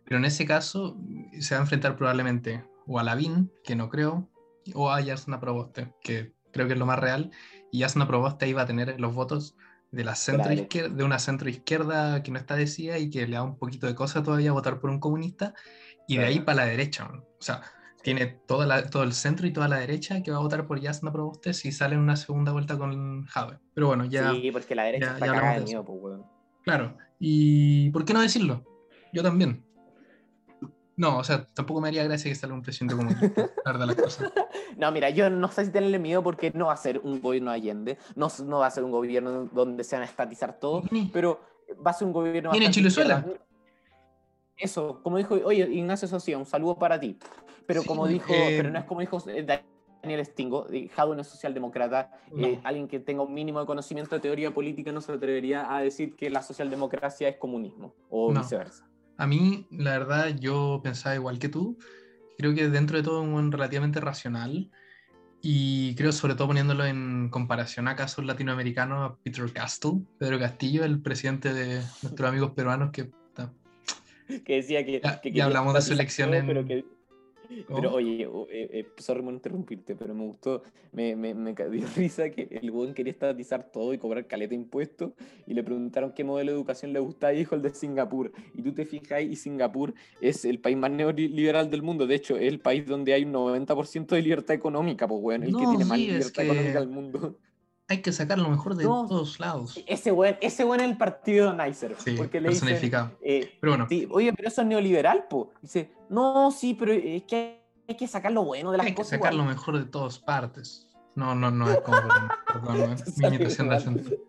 A: Pero en ese caso se va a enfrentar probablemente o a Lavín, que no creo, o a Yasna Proboste, que creo que es lo más real. Y Yasna Proboste ahí va a tener los votos de la centro izquierda, de una centro izquierda que no está decida y que le da un poquito de cosa todavía votar por un comunista, y de ahí para la derecha. O sea, tiene toda todo el centro y toda la derecha que va a votar por Yasna Proboste si sale en una segunda vuelta con Jave. Pero bueno, ya.
B: Sí, porque la derecha está cagada de miedo, pues,
A: Claro. ¿Y por qué no decirlo? Yo también. No, o sea, tampoco me haría gracia que salga un presidente como la las cosas.
B: No, mira, yo no sé si tenerle miedo porque no va a ser un gobierno Allende, no, no va a ser un gobierno donde se van a estatizar todo, pero va a ser un gobierno...
A: ¿Tiene Chilezuela?
B: Eso, como dijo, oye, Ignacio Socia, un saludo para ti. Pero como dijo, eh, pero no es como dijo Daniel Stingo, Jadwe no es socialdemócrata, eh, alguien que tenga un mínimo de conocimiento de teoría política no se atrevería a decir que la socialdemocracia es comunismo, o viceversa.
A: A mí, la verdad, yo pensaba igual que tú. Creo que dentro de todo es un relativamente racional. Y creo, sobre todo poniéndolo en comparación a casos latinoamericanos, a Peter Castle, Pedro Castillo, el presidente de nuestros amigos peruanos, que.
B: Que decía que.
A: Ya, hablamos de su elección en.
B: Pero oye, eh, eh, sorry por interrumpirte, pero me gustó, me, me, me dio risa que el buen quería estatizar todo y cobrar caleta de impuestos y le preguntaron qué modelo de educación le gustaba y dijo el de Singapur. Y tú te fijas y Singapur es el país más neoliberal del mundo. De hecho, es el país donde hay un 90% de libertad económica, pues bueno, el que tiene más libertad económica del mundo
A: hay que sacar lo mejor de todos lados.
B: Ese buen, ese buen es el partido Nicer.
A: Sí, porque le personificado.
B: Eh, pero bueno. oye, pero eso es neoliberal, po. Dice, no, sí, pero es que hay que sacar lo bueno de las cosas.
A: Hay que sacar lo mejor de todas partes. No, no, no es como, perdón, mi imitación de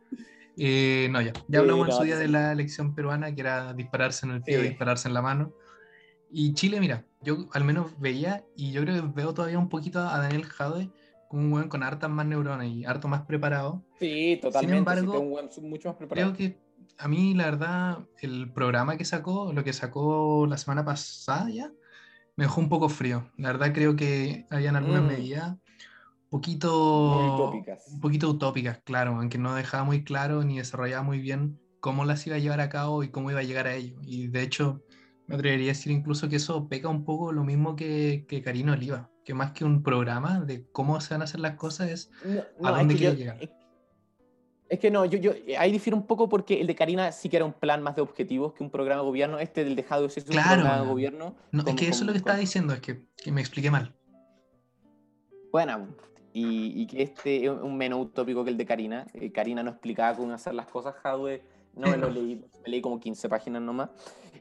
A: eh, no, ya. Ya hablamos en su día de la elección peruana, que era dispararse en el pie, dispararse en la mano. Y Chile, mira, yo al menos veía, y yo creo que veo todavía un poquito a Daniel Jade un buen con hartas más neuronas y harto más preparado.
B: Sí, totalmente.
A: Sin embargo, mucho más preparado. creo que a mí, la verdad, el programa que sacó, lo que sacó la semana pasada ya, me dejó un poco frío. La verdad, creo que habían algunas mm. medidas poquito, utópicas. un poquito utópicas, claro, aunque no dejaba muy claro ni desarrollaba muy bien cómo las iba a llevar a cabo y cómo iba a llegar a ello. Y de hecho, me atrevería a decir incluso que eso peca un poco lo mismo que, que Karina Oliva que más que un programa de cómo se van a hacer las cosas es a dónde quiere llegar.
B: Es, que no, yo, yo ahí difiero un poco porque el de Karina sí que era un plan más de objetivos que un programa de gobierno. Este del dejado es un programa de gobierno.
A: No, es que eso es lo que estaba diciendo, es que, que, me expliqué mal.
B: Bueno, y, y, que este es un menos utópico que el de Karina. Eh, Karina no explicaba cómo hacer las cosas, Jadwe no me lo leí, me leí como 15 páginas nomás.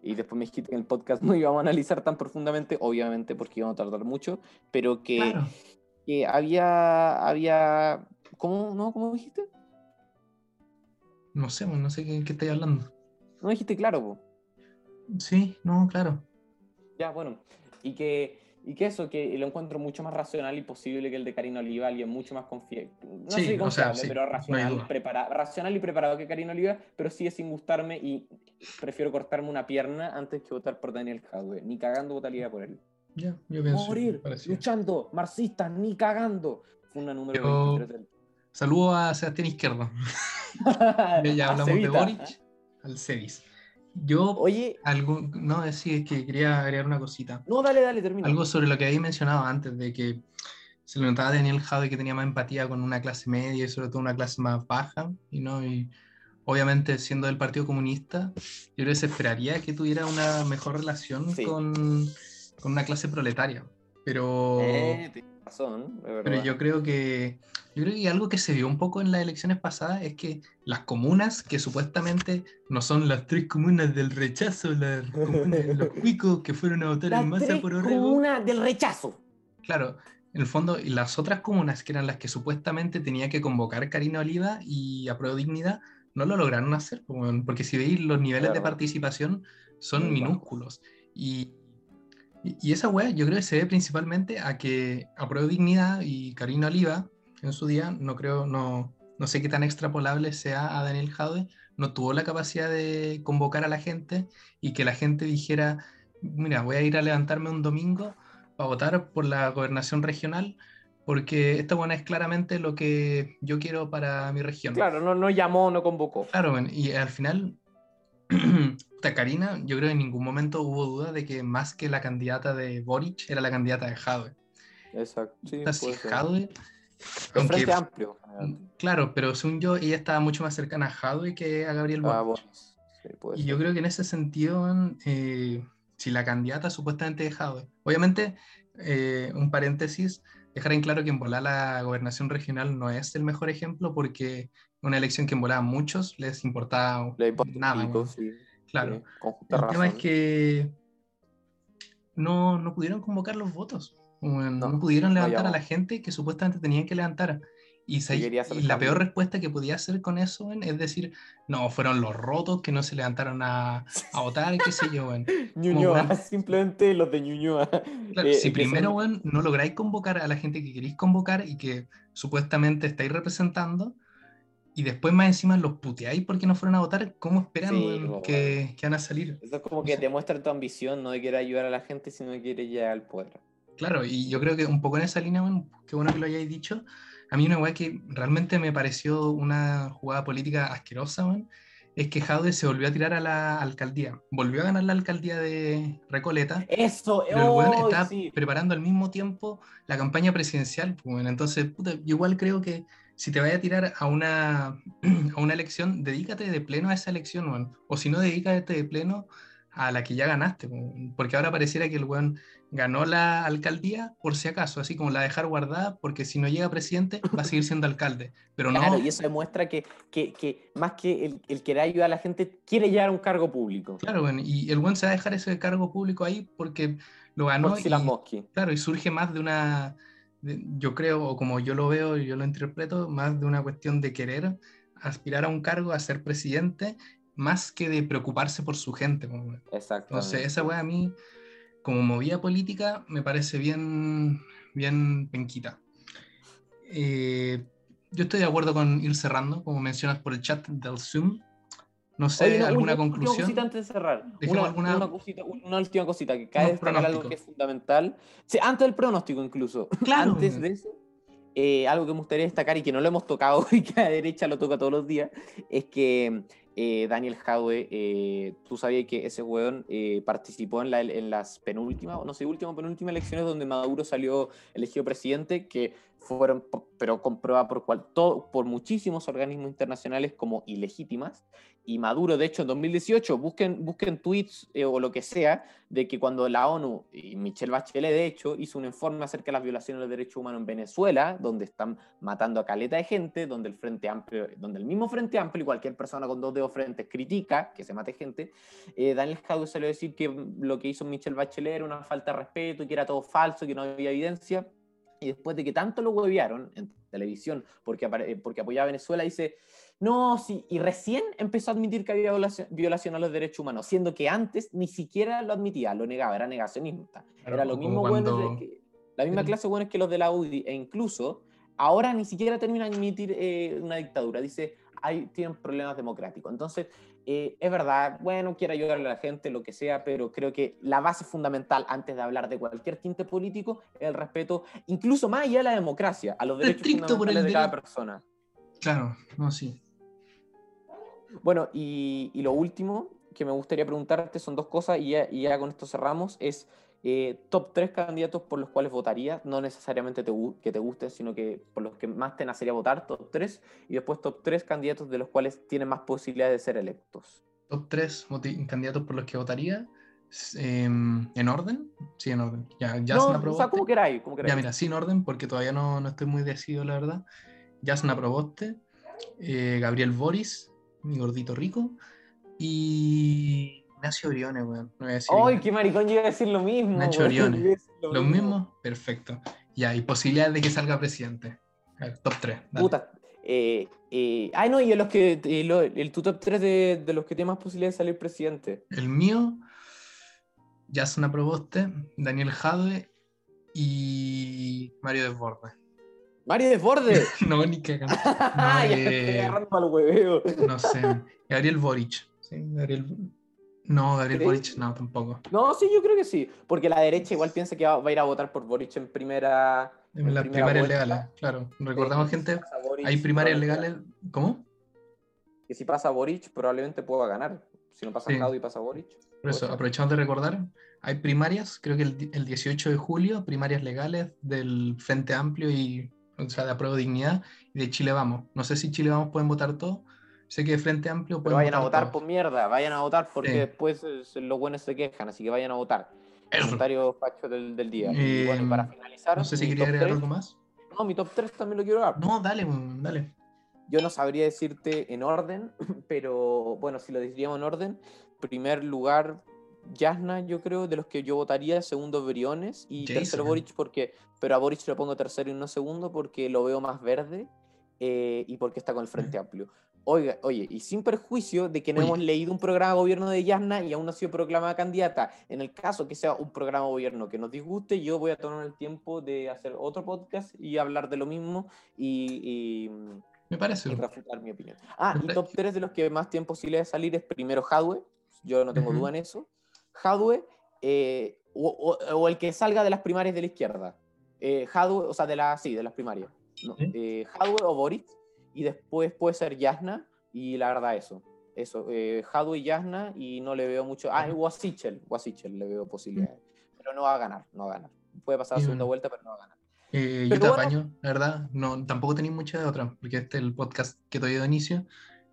B: Y después me dijiste que en el podcast no íbamos a analizar tan profundamente, obviamente porque íbamos a tardar mucho, pero que, que había, había, ¿cómo, no, ¿cómo dijiste?
A: No sé, no sé qué, qué estoy hablando.
B: No dijiste claro, po.
A: Sí, no, claro.
B: Ya, bueno. Y que y que eso, que lo encuentro mucho más racional y posible que el de Karina Oliva, alguien mucho más confiable. No sé si confiable, pero racional, racional y preparado que Karina Oliva, pero sigue sin gustarme y prefiero cortarme una pierna antes que votar por Daniel Jadwe. Ni cagando votaría por él.
A: Ya, yo pienso.
B: Morir, luchando, marxistas, ni cagando. Fue una número 23
A: Saludo a Sebastián Izquierdo. ya hablamos de Boric, al Cevis. Yo,
B: Oye,
A: algo, no, decir que quería agregar una cosita.
B: No, dale, dale, termina.
A: Algo sobre lo que había mencionado antes, de que se le notaba a Daniel Jade que tenía más empatía con una clase media y sobre todo una clase más baja, y no, y obviamente siendo del Partido Comunista, yo creo que se esperaría que tuviera una mejor relación con, con, una clase proletaria. Pero,
B: eh, razón,
A: pero yo creo que yo creo que algo que se vio un poco en las elecciones pasadas es que las comunas, que supuestamente no son las tres comunas del rechazo, las comunas, los cuicos que fueron a votar en masa por Orrego.
B: comunas del rechazo.
A: Claro, en el fondo, y las otras comunas, que eran las que supuestamente tenía que convocar Karina Oliva y a Dignidad, no lo lograron hacer, porque si veis los niveles de participación son minúsculos. Y, y, esa wea yo creo que se ve principalmente a que a Dignidad y Karina Oliva en su día, no creo, no, no sé qué tan extrapolable sea a Daniel Jaude, no tuvo la capacidad de convocar a la gente y que la gente dijera, mira, voy a ir a levantarme un domingo para votar por la gobernación regional, porque esta buena es claramente lo que yo quiero para mi región.
B: Claro, no, no llamó, no convocó.
A: Claro, y al final Karina, yo creo que en ningún momento hubo duda de que más que la candidata de Boric era la candidata de Jadwe.
B: Exacto. Sí,
A: Jadwe,
B: aunque, amplio.
A: Claro, pero según yo, ella estaba mucho más cercana a Jadwe que a Gabriel ah, Boric. y yo creo que en ese sentido, eh, si la candidata supuestamente de Jadwe, obviamente, eh, un paréntesis, dejar en claro que en volar la gobernación regional no es el mejor ejemplo porque una elección que en a muchos les importaba nada. Claro. el tema es que no, no pudieron convocar los votos. No, pudieron levantar a la gente que supuestamente tenían que levantar. Y, la peor respuesta que podía hacer con eso es decir, no, fueron los rotos que no se levantaron a, a votar, qué sé yo.
B: Ñuñoa, simplemente los de Ñuñoa.
A: Eh, si primero no lográis convocar a la gente que queréis convocar y que supuestamente estáis representando, y después más encima los puteáis porque no fueron a votar, ¿cómo esperan que, que, van a salir?
B: Eso es como que demuestra tu ambición, no de querer ayudar a la gente, sino de querer llegar al poder.
A: Claro, y yo creo que un poco en esa línea, bueno, qué bueno que lo hayáis dicho, a mí una weá que realmente me pareció una jugada política asquerosa, es que Jaude se volvió a tirar a la alcaldía. Volvió a ganar la alcaldía de Recoleta.
B: Eso,
A: pero el está preparando al mismo tiempo la campaña presidencial. Pues, entonces, puta, yo igual creo que si te vaya a tirar a una, a una elección, dedícate de pleno a esa elección, o si no, dedícate de pleno a la que ya ganaste, porque ahora pareciera que el weón ganó la alcaldía por si acaso, así como la dejar guardada, porque si no llega presidente va a seguir siendo alcalde, pero claro,
B: y eso demuestra que, que, que más que el, el, querer ayudar a la gente, quiere llegar a un cargo público.
A: Claro, bueno, y el weón se va a dejar ese cargo público ahí porque lo ganó. Y, claro, y surge más de una yo creo, o como yo lo veo y yo lo interpreto, más de una cuestión de querer aspirar a un cargo, a ser presidente, más que de preocuparse por su gente.
B: Exacto.
A: Entonces, esa weá a mí, como movida política, me parece bien, bien penquita. Eh, yo estoy de acuerdo con ir cerrando, como mencionas por el chat del Zoom. No sé, ¿alguna conclusión? Una
B: cosita antes de cerrar. Una, una, cosita, una, última cosita que cae destacar algo que es fundamental. Sí, antes del pronóstico incluso.
A: Claro.
B: Antes de eso, eh, algo que me gustaría destacar y que no lo hemos tocado y que a la derecha lo toca todos los días, es que eh, Daniel Jadwe, eh, tú sabías que ese weón participó en, la, las penúltimas, no sé, últimas penúltimas elecciones donde Maduro salió elegido presidente, que fueron, pero comprueba por, cual, todo, por muchísimos organismos internacionales como ilegítimas, y Maduro, de hecho, en 2018, busquen, busquen tweets eh, o lo que sea, de que cuando la ONU, y Michelle Bachelet, de hecho, hizo un informe acerca de las violaciones de los derechos humanos en Venezuela, donde están matando a caleta de gente, donde el Frente Amplio, donde el mismo Frente Amplio y cualquier persona con dos dedos frentes critica que se mate gente, eh, Daniel Jadot salió a decir que lo que hizo Michelle Bachelet era una falta de respeto, que era todo falso, que no había evidencia, y después de que tanto lo huevearon en televisión porque, porque apoyaba a Venezuela, dice no, sí, y recién empezó a admitir que había violación, a los derechos humanos, siendo que antes ni siquiera lo admitía, lo negaba, era negacionista. era lo mismo bueno que, la misma clase de que los de la UDI, e incluso ahora ni siquiera termina de admitir eh, una dictadura, dice, hay, tienen problemas democráticos. Entonces, eh, es verdad, bueno, quiero ayudarle a la gente, lo que sea, pero creo que la base fundamental antes de hablar de cualquier tinte político es el respeto, incluso más allá de la democracia, a los derechos fundamentales de cada persona.
A: Claro, no, sí.
B: Bueno, y, lo último que me gustaría preguntarte son dos cosas, y ya, con esto cerramos, es eh, top tres candidatos por los cuales votaría, no necesariamente que te gusten, sino que por los que más te nacería votar, top tres, y después top tres candidatos de los cuales tienen más posibilidades de ser electos.
A: Top tres candidatos por los que votaría. Em, ¿En orden? Sí, en orden. Ya, ya
B: no, o sea, como queráis, como
A: Ya, mira, sí, en orden, porque todavía no, no estoy muy decidido, la verdad. Jasna Proboste, eh, Gabriel Boris, mi gordito rico. Y Ignacio Oriones, weón.
B: ¡Ay, qué maricón! Yo iba a decir lo mismo.
A: Nacho Oriones. ¿Los mismos? Perfecto. Ya, y posibilidades de que salga presidente. top 3.
B: Puta. Eh, eh, ay, no, y los que, eh, el, tu top 3 de, de, los que tienen más posibilidades de salir presidente.
A: El mío, Jasna Proboste, Daniel Jadwe y Mario Desbordes.
B: Mario Desbordes.
A: no, ni que No,
B: eh,
A: no sé. Gabriel Boric. ¿sí? Gabriel... No, Gabriel Boric no, tampoco.
B: No, sí, yo creo que sí. Porque la derecha igual piensa que va, a ir a votar por Boric en primera.
A: En, las primarias legales, claro. Recordamos, gente, hay primarias legales. ¿Cómo?
B: Que si pasa Boric, probablemente pueda ganar. Si no pasa
A: Sí.
B: Y pasa Boric.
A: Por eso,
B: ser.
A: aprovechamos de recordar, hay primarias, creo que el 18 de julio, primarias legales del Frente Amplio y, o sea, de Apruebo Dignidad y de Chile Vamos. No sé si Chile Vamos pueden votar todos. Sé que Frente Amplio
B: Pero vayan a votar
A: todos.
B: por mierda, vayan a votar porque
A: Sí.
B: después eh, los buenos se quejan, así que vayan a votar.
A: Eso.
B: Comentario facho del, del día. y
A: Eh,
B: bueno, y para finalizar,
A: No sé si quería agregar
B: 3,
A: algo más.
B: no, mi top 3 también lo quiero dar.
A: No, dale, dale.
B: Yo no sabría decirte en orden, pero bueno, si lo diríamos en orden, primer lugar, Jasna, yo creo, de los que yo votaría, segundo Briones y
A: Jason.
B: tercero Boric, porque, pero a Boric lo pongo tercero y no segundo porque lo veo más verde eh, y porque está con el Frente Amplio. Oiga, oye, y sin perjuicio de que no
A: Oye.
B: hemos leído un programa de gobierno de Yasna y aún no ha sido proclamada candidata, en el caso que sea un programa de gobierno que nos disguste, yo voy a tomar el tiempo de hacer otro podcast y hablar de lo mismo y- y
A: Me parece.
B: y refutar mi opinión. Ah, y top 3 de los que más tiempo sí le de salir es primero Hadwe, yo no tengo
A: Ujú.
B: duda en eso. Hadwe, eh, o, o- o el que salga de las primarias de la izquierda. Eh, Hadwe, o sea, de la, sí, de las primarias. No, eh, Hadwe o Boric, y después puede ser Yasna, y la verdad eso. Eso, eh, Hadwe y Yasna, y no le veo mucho. Ah, y Wasichel, Wasichel le veo posibilidades. Pero no va a ganar, no va a ganar. Puede pasar a
A: Y
B: segunda vuelta, pero no va a ganar.
A: Eh, yo
B: Pero
A: te
B: bueno.
A: apaño, la verdad. No, tampoco tenéis mucha de otra, porque este es el podcast que te de inicio.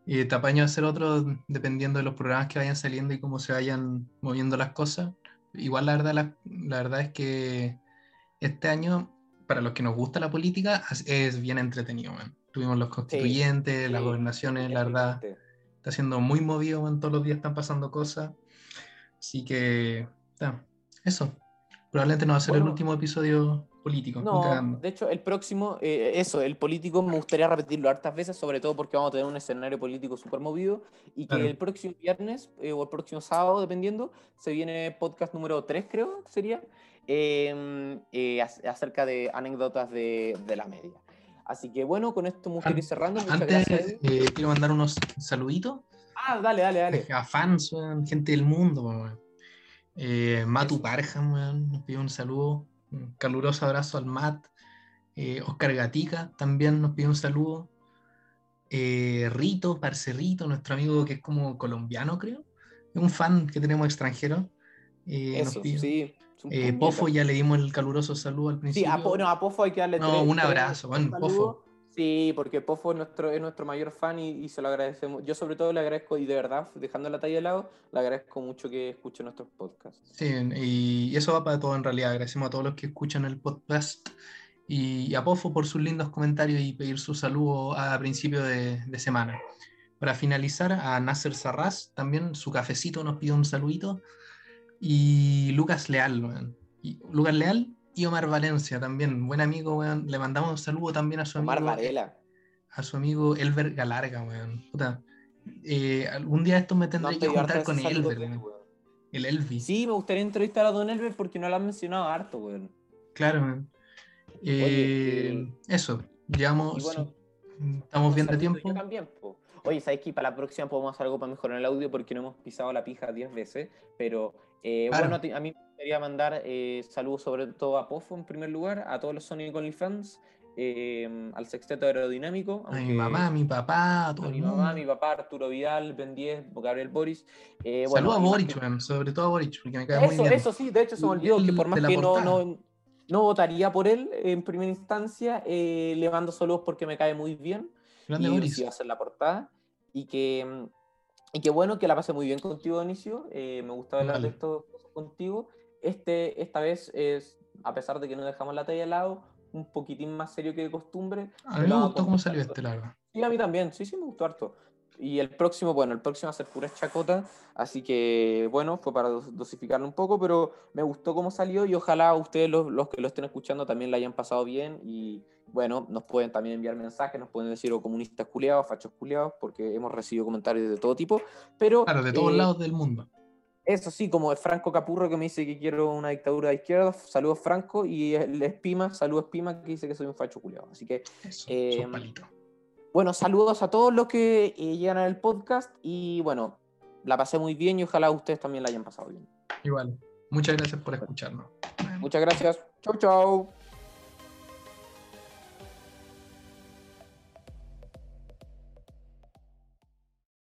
A: Y te apaño a hacer otro dependiendo de los programas que vayan saliendo y cómo se vayan moviendo las cosas. Igual la verdad, la, la verdad es que este año, para los que nos gusta la política, es- es bien entretenido. man. Tuvimos los constituyentes, las
B: Sí,
A: gobernaciones, la verdad, está siendo muy movido, man, todos los días están pasando cosas. Así que, ta, eso. Probablemente no va a ser el
B: Bueno.
A: último episodio político.
B: No, de hecho, el próximo, eh, eso, el político me gustaría repetirlo hartas veces, sobre todo porque vamos a tener un escenario político súper movido y que
A: Claro.
B: el próximo viernes eh, o el próximo sábado, dependiendo, se viene podcast número 3, creo que sería, eh, eh, ac- acerca de anécdotas de, de la media. Así que bueno, con esto me gustaría ir cerrando. Muchas
A: Antes
B: gracias.
A: Eh, quiero mandar unos saluditos
B: Ah, dale, dale, dale.
A: a fans, weón, gente del mundo. Eh, Matu weón, nos pidió un saludo, un caluroso abrazo al Matt. Eh, Oscar Gatica también nos pidió un saludo. Eh, Rito, Parce Rito, nuestro amigo que es como colombiano, creo. Es un fan que tenemos extranjero. Eh, nos
B: Eso,
A: pidió-
B: sí.
A: Eh. Pofo ya le dimos el caluroso saludo al
B: Sí,
A: principio.
B: a, Po- no, a Pofo hay que darle
A: No,
B: tres-
A: un abrazo,
B: tres
A: bueno. Pofo.
B: Sí, porque Pofo es nuestro, es nuestro mayor fan y, y se lo agradecemos. Yo sobre todo le agradezco, y de verdad, dejando la talla de lado, le agradezco mucho que escuche nuestros podcasts.
A: Sí, y eso va para todo en realidad. Agradecemos a todos los que escuchan el podcast y a Pofo por sus lindos comentarios y pedir su saludo a principio de, de semana. Para finalizar, a Nasser Sarraz, también su cafecito nos pidió un saludito. Y Lucas Leal, weón. Y Lucas Leal y Omar Valencia también, buen amigo, weón. Le mandamos un saludo también a su
B: Omar
A: amigo,
B: Varela.
A: a su amigo Elber Galarga, weón. Puta, eh, algún día esto me
B: No
A: tendré
B: han
A: que juntar con Elber, weón.
B: weón.
A: el Elvi.
B: Sí, me gustaría entrevistar a Don Elber porque no lo han mencionado harto, weón.
A: Claro, man.
B: Oye,
A: Eh, eso, llevamos,
B: bueno,
A: estamos bien de tiempo.
B: Yo también, po. Oye, ¿sabes que para la próxima podemos hacer algo para mejorar el audio? Porque no hemos pisado la pija 10 veces. Pero eh,
A: Claro.
B: bueno, a mí me gustaría mandar eh, saludos sobre todo a Pofo en primer lugar, a todos los Sonic OnlyFans, eh, al sexteto aerodinámico.
A: A mi mamá, a mi papá, a todo
B: a mi mamá, a mi papá, Arturo Vidal, Ben 10, Gabriel Boris. Eh, bueno,
A: Saludos a Boric,
B: que-
A: sobre todo a Boric, porque me cae muy
B: Eso,
A: bien.
B: eso sí, de hecho se me olvidó que por más que no, no, no votaría por él en primera instancia, eh, le mando saludos porque me cae muy bien
A: Grande
B: y
A: Boris.
B: sí va a ser la portada. Y que, mm, y que bueno, que la pasé muy bien contigo, Inicio. Eh, me gusta hablar de
A: Vale.
B: esto contigo. Este, esta vez es, a pesar de que no dejamos la talla al lado, un poquitín más serio que de costumbre.
A: A mí me gustó cómo salió este, la verdad.
B: Sí, a mí también, sí, sí, me gustó harto. Y el próximo, bueno, el próximo va a ser pura chacota, así que bueno, fue para dos- dosificarlo un poco, pero me gustó cómo salió y ojalá ustedes, los, los que lo estén escuchando, también la hayan pasado bien y bueno, nos pueden también enviar mensajes, nos pueden decir o comunistas culiados, fachos culiados, porque hemos recibido comentarios de todo tipo, pero...
A: Claro, de todos
B: eh,
A: lados del mundo.
B: Eso sí, como es Franco Capurro que me dice que quiero una dictadura de izquierda, saludos Franco, y el Espima, saludos Espima, que dice que soy un facho culiado. Así que
A: Eso,
B: eh. Bueno, saludos a todos los que eh, llegan al podcast y bueno, la pasé muy bien y ojalá ustedes también la hayan pasado bien.
A: Igual. Muchas gracias por escucharnos.
B: Muchas gracias. Chau, chau.